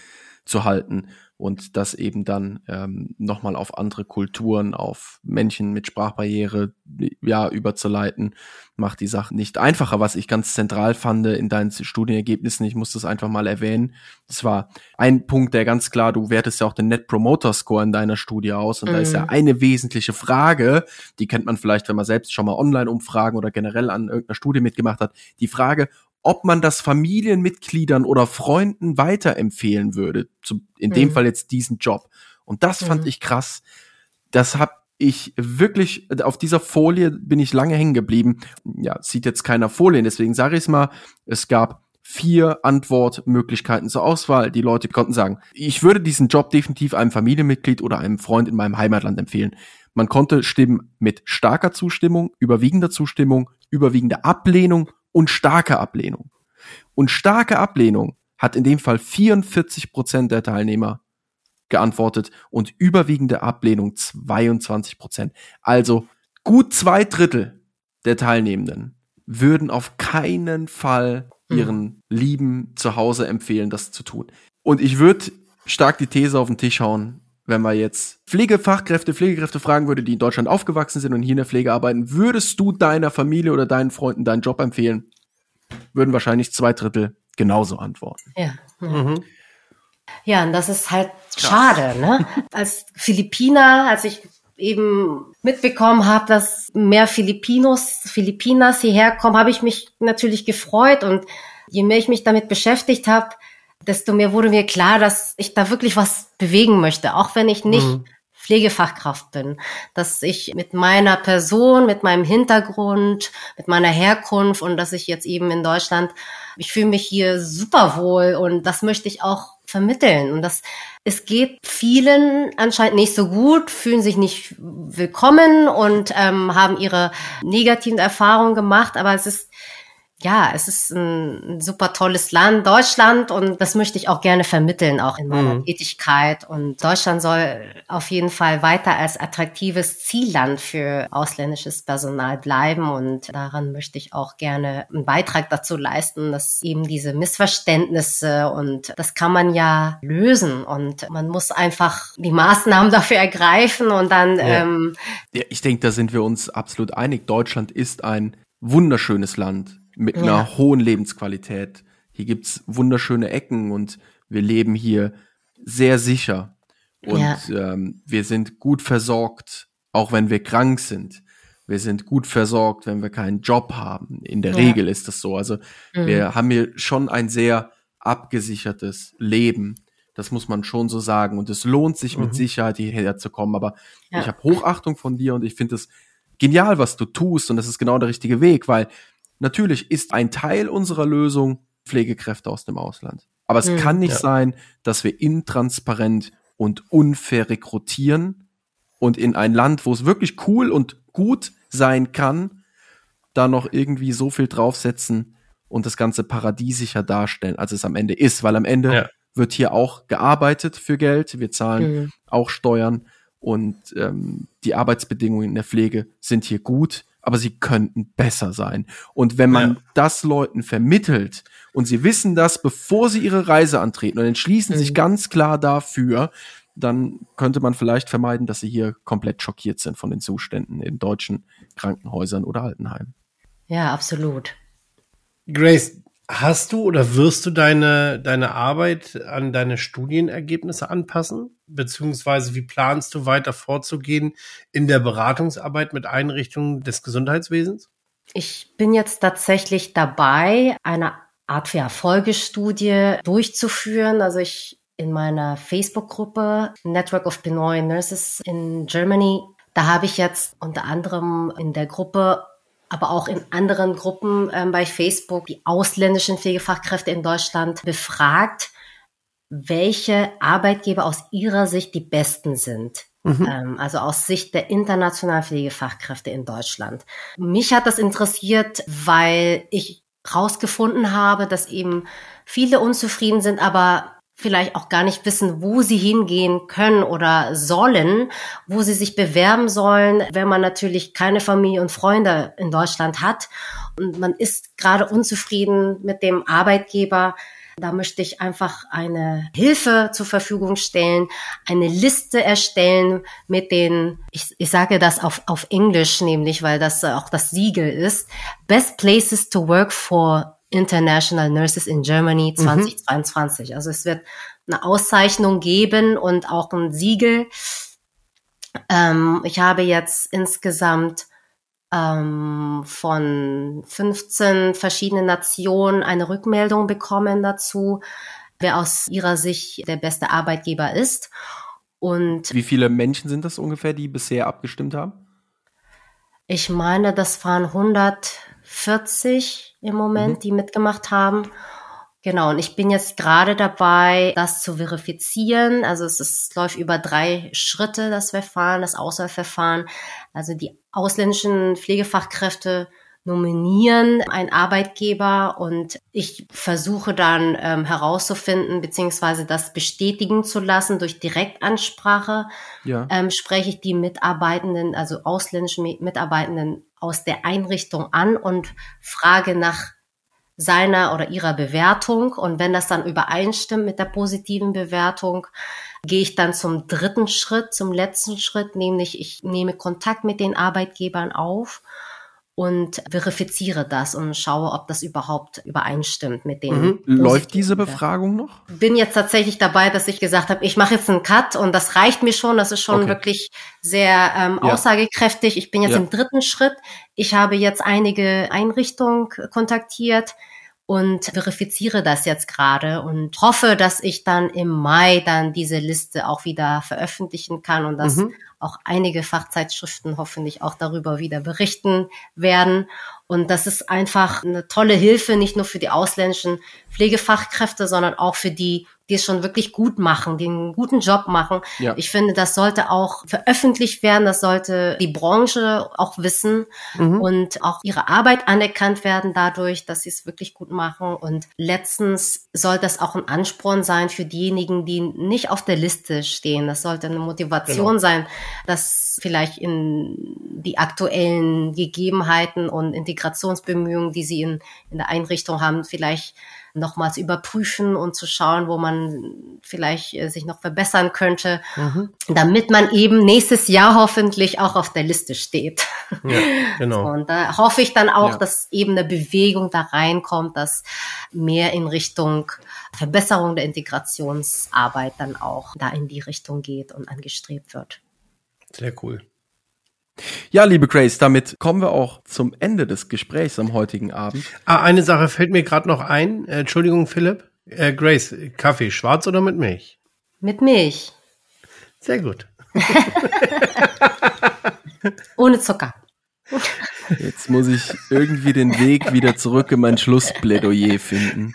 zu halten und das eben dann ähm, nochmal auf andere Kulturen, auf Menschen mit Sprachbarriere ja überzuleiten, macht die Sache nicht einfacher. Was ich ganz zentral fand in deinen Studienergebnissen, ich muss das einfach mal erwähnen, das war ein Punkt, der ganz klar, du wertest ja auch den Net Promoter Score in deiner Studie aus und mhm. da ist ja mhm. eine wesentliche Frage, die kennt man vielleicht, wenn man selbst schon mal Online-Umfragen oder generell an irgendeiner Studie mitgemacht hat, die Frage, ob man das Familienmitgliedern oder Freunden weiterempfehlen würde. Zu, in mhm. dem Fall jetzt diesen Job. Und das fand mhm. ich krass. Das hab ich wirklich, auf dieser Folie bin ich lange hängen geblieben. Ja, sieht jetzt keiner Folien, deswegen sage ich es mal. Es gab vier Antwortmöglichkeiten zur Auswahl. Die Leute konnten sagen, ich würde diesen Job definitiv einem Familienmitglied oder einem Freund in meinem Heimatland empfehlen. Man konnte stimmen mit starker Zustimmung, überwiegender Zustimmung, überwiegender Ablehnung und starke Ablehnung. Und starke Ablehnung hat in dem Fall 44 Prozent der Teilnehmer geantwortet und überwiegende Ablehnung 22 Prozent. Also gut zwei Drittel der Teilnehmenden würden auf keinen Fall hm. ihren mhm. Lieben zu Hause empfehlen, das zu tun. Und ich würde stark die These auf den Tisch hauen, wenn man jetzt Pflegefachkräfte, Pflegekräfte fragen würde, die in Deutschland aufgewachsen sind und hier in der Pflege arbeiten, würdest du deiner Familie oder deinen Freunden deinen Job empfehlen? Würden wahrscheinlich zwei Drittel genauso antworten. Ja. Mhm. Ja, und das ist halt Krass. schade, ne? *laughs* Als Philippiner, als ich eben mitbekommen habe, dass mehr Filipinos, Filipinas hierher kommen, habe ich mich natürlich gefreut und je mehr ich mich damit beschäftigt habe, desto mehr wurde mir klar, dass ich da wirklich was bewegen möchte, auch wenn ich nicht mhm. Pflegefachkraft bin, dass ich mit meiner Person, mit meinem Hintergrund, mit meiner Herkunft und dass ich jetzt eben in Deutschland, ich fühle mich hier super wohl und das möchte ich auch vermitteln. Und das, es geht vielen anscheinend nicht so gut, fühlen sich nicht willkommen und ähm, haben ihre negativen Erfahrungen gemacht, aber es ist ja, es ist ein, super tolles Land, Deutschland, und das möchte ich auch gerne vermitteln, auch in meiner mhm. Tätigkeit. Und Deutschland soll auf jeden Fall weiter als attraktives Zielland für ausländisches Personal bleiben. Und daran möchte ich auch gerne einen Beitrag dazu leisten, dass eben diese Missverständnisse und das kann man ja lösen. Und man muss einfach die Maßnahmen *laughs* dafür ergreifen und dann. Ja. Ähm, ja, ich denke, da sind wir uns absolut einig. Deutschland ist ein wunderschönes Land mit ja. einer hohen Lebensqualität. Hier gibt's wunderschöne Ecken und wir leben hier sehr sicher. Und ja. ähm, wir sind gut versorgt, auch wenn wir krank sind. Wir sind gut versorgt, wenn wir keinen Job haben. In der ja. Regel ist das so. Also mhm. wir haben hier schon ein sehr abgesichertes Leben. Das muss man schon so sagen. Und es lohnt sich mhm. mit Sicherheit hierher zu kommen. Aber ja. ich habe Hochachtung von dir und ich finde es genial, was du tust. Und das ist genau der richtige Weg, weil Natürlich ist ein Teil unserer Lösung Pflegekräfte aus dem Ausland. Aber es mhm, kann nicht ja. sein, dass wir intransparent und unfair rekrutieren und in ein Land, wo es wirklich cool und gut sein kann, da noch irgendwie so viel draufsetzen und das ganze paradiesischer darstellen, als es am Ende ist. Weil am Ende ja. wird hier auch gearbeitet für Geld. Wir zahlen mhm. auch Steuern und ähm, die Arbeitsbedingungen in der Pflege sind hier gut aber sie könnten besser sein. Und wenn man ja. das Leuten vermittelt und sie wissen das, bevor sie ihre Reise antreten und entschließen mhm. sich ganz klar dafür, dann könnte man vielleicht vermeiden, dass sie hier komplett schockiert sind von den Zuständen in deutschen Krankenhäusern oder Altenheimen. Ja, absolut. Grace, Hast du oder wirst du deine, deine Arbeit an deine Studienergebnisse anpassen? Beziehungsweise wie planst du weiter vorzugehen in der Beratungsarbeit mit Einrichtungen des Gesundheitswesens? Ich bin jetzt tatsächlich dabei, eine Art für Erfolgestudie durchzuführen. Also ich in meiner Facebook-Gruppe Network of Pinoy Nurses in Germany, da habe ich jetzt unter anderem in der Gruppe aber auch in anderen Gruppen ähm, bei Facebook die ausländischen Pflegefachkräfte in Deutschland befragt, welche Arbeitgeber aus ihrer Sicht die besten sind. Mhm. Ähm, also aus Sicht der internationalen Pflegefachkräfte in Deutschland. Mich hat das interessiert, weil ich rausgefunden habe, dass eben viele unzufrieden sind, aber vielleicht auch gar nicht wissen, wo sie hingehen können oder sollen, wo sie sich bewerben sollen, wenn man natürlich keine Familie und Freunde in Deutschland hat und man ist gerade unzufrieden mit dem Arbeitgeber. Da möchte ich einfach eine Hilfe zur Verfügung stellen, eine Liste erstellen mit den, ich, ich sage das auf, auf Englisch nämlich, weil das auch das Siegel ist, Best Places to Work for International Nurses in Germany 2022. Mhm. Also es wird eine Auszeichnung geben und auch ein Siegel. Ähm, ich habe jetzt insgesamt ähm, von 15 verschiedenen Nationen eine Rückmeldung bekommen dazu, wer aus ihrer Sicht der beste Arbeitgeber ist. Und wie viele Menschen sind das ungefähr, die bisher abgestimmt haben? Ich meine, das waren 140 im Moment, mhm. die mitgemacht haben. Genau, und ich bin jetzt gerade dabei, das zu verifizieren. Also es, ist, es läuft über drei Schritte, das Verfahren, das Auswahlverfahren. Also die ausländischen Pflegefachkräfte nominieren einen Arbeitgeber und ich versuche dann ähm, herauszufinden beziehungsweise das bestätigen zu lassen durch Direktansprache. Ja. Ähm, spreche ich die Mitarbeitenden, also ausländischen Mitarbeitenden aus der Einrichtung an und frage nach seiner oder ihrer Bewertung. Und wenn das dann übereinstimmt mit der positiven Bewertung, gehe ich dann zum dritten Schritt, zum letzten Schritt, nämlich ich nehme Kontakt mit den Arbeitgebern auf und verifiziere das und schaue, ob das überhaupt übereinstimmt mit dem. Mhm. Läuft diese Befragung noch? Bin jetzt tatsächlich dabei, dass ich gesagt habe, ich mache jetzt einen Cut und das reicht mir schon. Das ist schon okay. wirklich sehr ähm, ja. aussagekräftig. Ich bin jetzt ja. im dritten Schritt. Ich habe jetzt einige Einrichtungen kontaktiert und verifiziere das jetzt gerade und hoffe, dass ich dann im Mai dann diese Liste auch wieder veröffentlichen kann und dass mhm. auch einige Fachzeitschriften hoffentlich auch darüber wieder berichten werden. Und das ist einfach eine tolle Hilfe, nicht nur für die ausländischen Pflegefachkräfte, sondern auch für die die es schon wirklich gut machen, die einen guten Job machen. Ja. Ich finde, das sollte auch veröffentlicht werden, das sollte die Branche auch wissen mhm. und auch ihre Arbeit anerkannt werden dadurch, dass sie es wirklich gut machen. Und letztens soll das auch ein Ansporn sein für diejenigen, die nicht auf der Liste stehen. Das sollte eine Motivation genau. sein, dass vielleicht in die aktuellen Gegebenheiten und Integrationsbemühungen, die sie in, in der Einrichtung haben, vielleicht nochmals überprüfen und zu schauen, wo man vielleicht äh, sich noch verbessern könnte, mhm. damit man eben nächstes Jahr hoffentlich auch auf der Liste steht. Ja, genau. *laughs* Und da hoffe ich dann auch, ja. dass eben eine Bewegung da reinkommt, dass mehr in Richtung Verbesserung der Integrationsarbeit dann auch da in die Richtung geht und angestrebt wird. Sehr cool. Ja, liebe Grace, damit kommen wir auch zum Ende des Gesprächs am heutigen Abend. Ah, eine Sache fällt mir gerade noch ein. Äh, Entschuldigung, Philipp. Äh, Grace, Kaffee schwarz oder mit Milch? Mit Milch. Sehr gut. *laughs* Ohne Zucker. Jetzt muss ich irgendwie den Weg wieder zurück in mein Schlussplädoyer finden.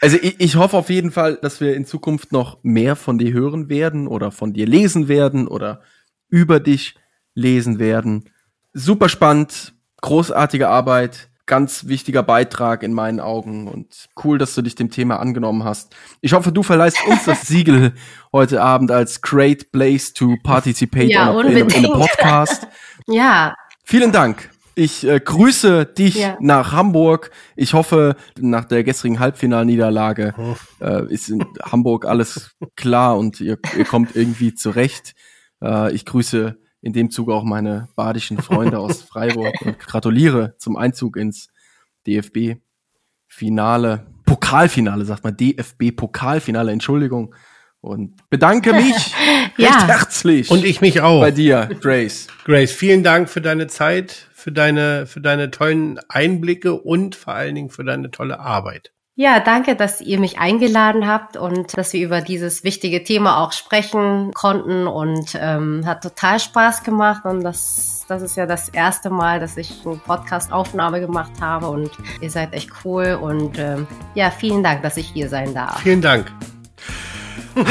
Also ich, ich hoffe auf jeden Fall, dass wir in Zukunft noch mehr von dir hören werden oder von dir lesen werden oder über dich lesen werden. Super spannend, großartige Arbeit, ganz wichtiger Beitrag in meinen Augen und cool, dass du dich dem Thema angenommen hast. Ich hoffe, du verleihst uns das *laughs* Siegel heute Abend als Great Place to Participate ja, on a, in, in a Podcast. *laughs* ja. Vielen Dank. Ich äh, grüße dich ja. nach Hamburg. Ich hoffe, nach der gestrigen Halbfinalniederlage oh. äh, ist in Hamburg alles klar und ihr, ihr kommt irgendwie zurecht. Äh, ich grüße in dem Zuge auch meine badischen Freunde aus *laughs* Freiburg und gratuliere zum Einzug ins DFB Finale, Pokalfinale, sagt man, DFB-Pokalfinale, Entschuldigung. Und bedanke mich *laughs* Ja. recht herzlich Und ich mich auch. bei dir, Grace. Grace, vielen Dank für deine Zeit, für deine, für deine tollen Einblicke und vor allen Dingen für deine tolle Arbeit. Ja, danke, dass ihr mich eingeladen habt und dass wir über dieses wichtige Thema auch sprechen konnten und ähm, hat total Spaß gemacht und das, das ist ja das erste Mal, dass ich eine Podcast-Aufnahme gemacht habe und ihr seid echt cool und ähm, ja, vielen Dank, dass ich hier sein darf. Vielen Dank. *laughs*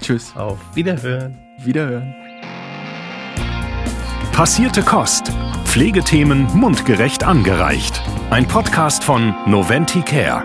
Tschüss. Auf Wiederhören. Wiederhören. Passierte Kost. Pflegethemen mundgerecht angereicht. Ein Podcast von Noventi Care.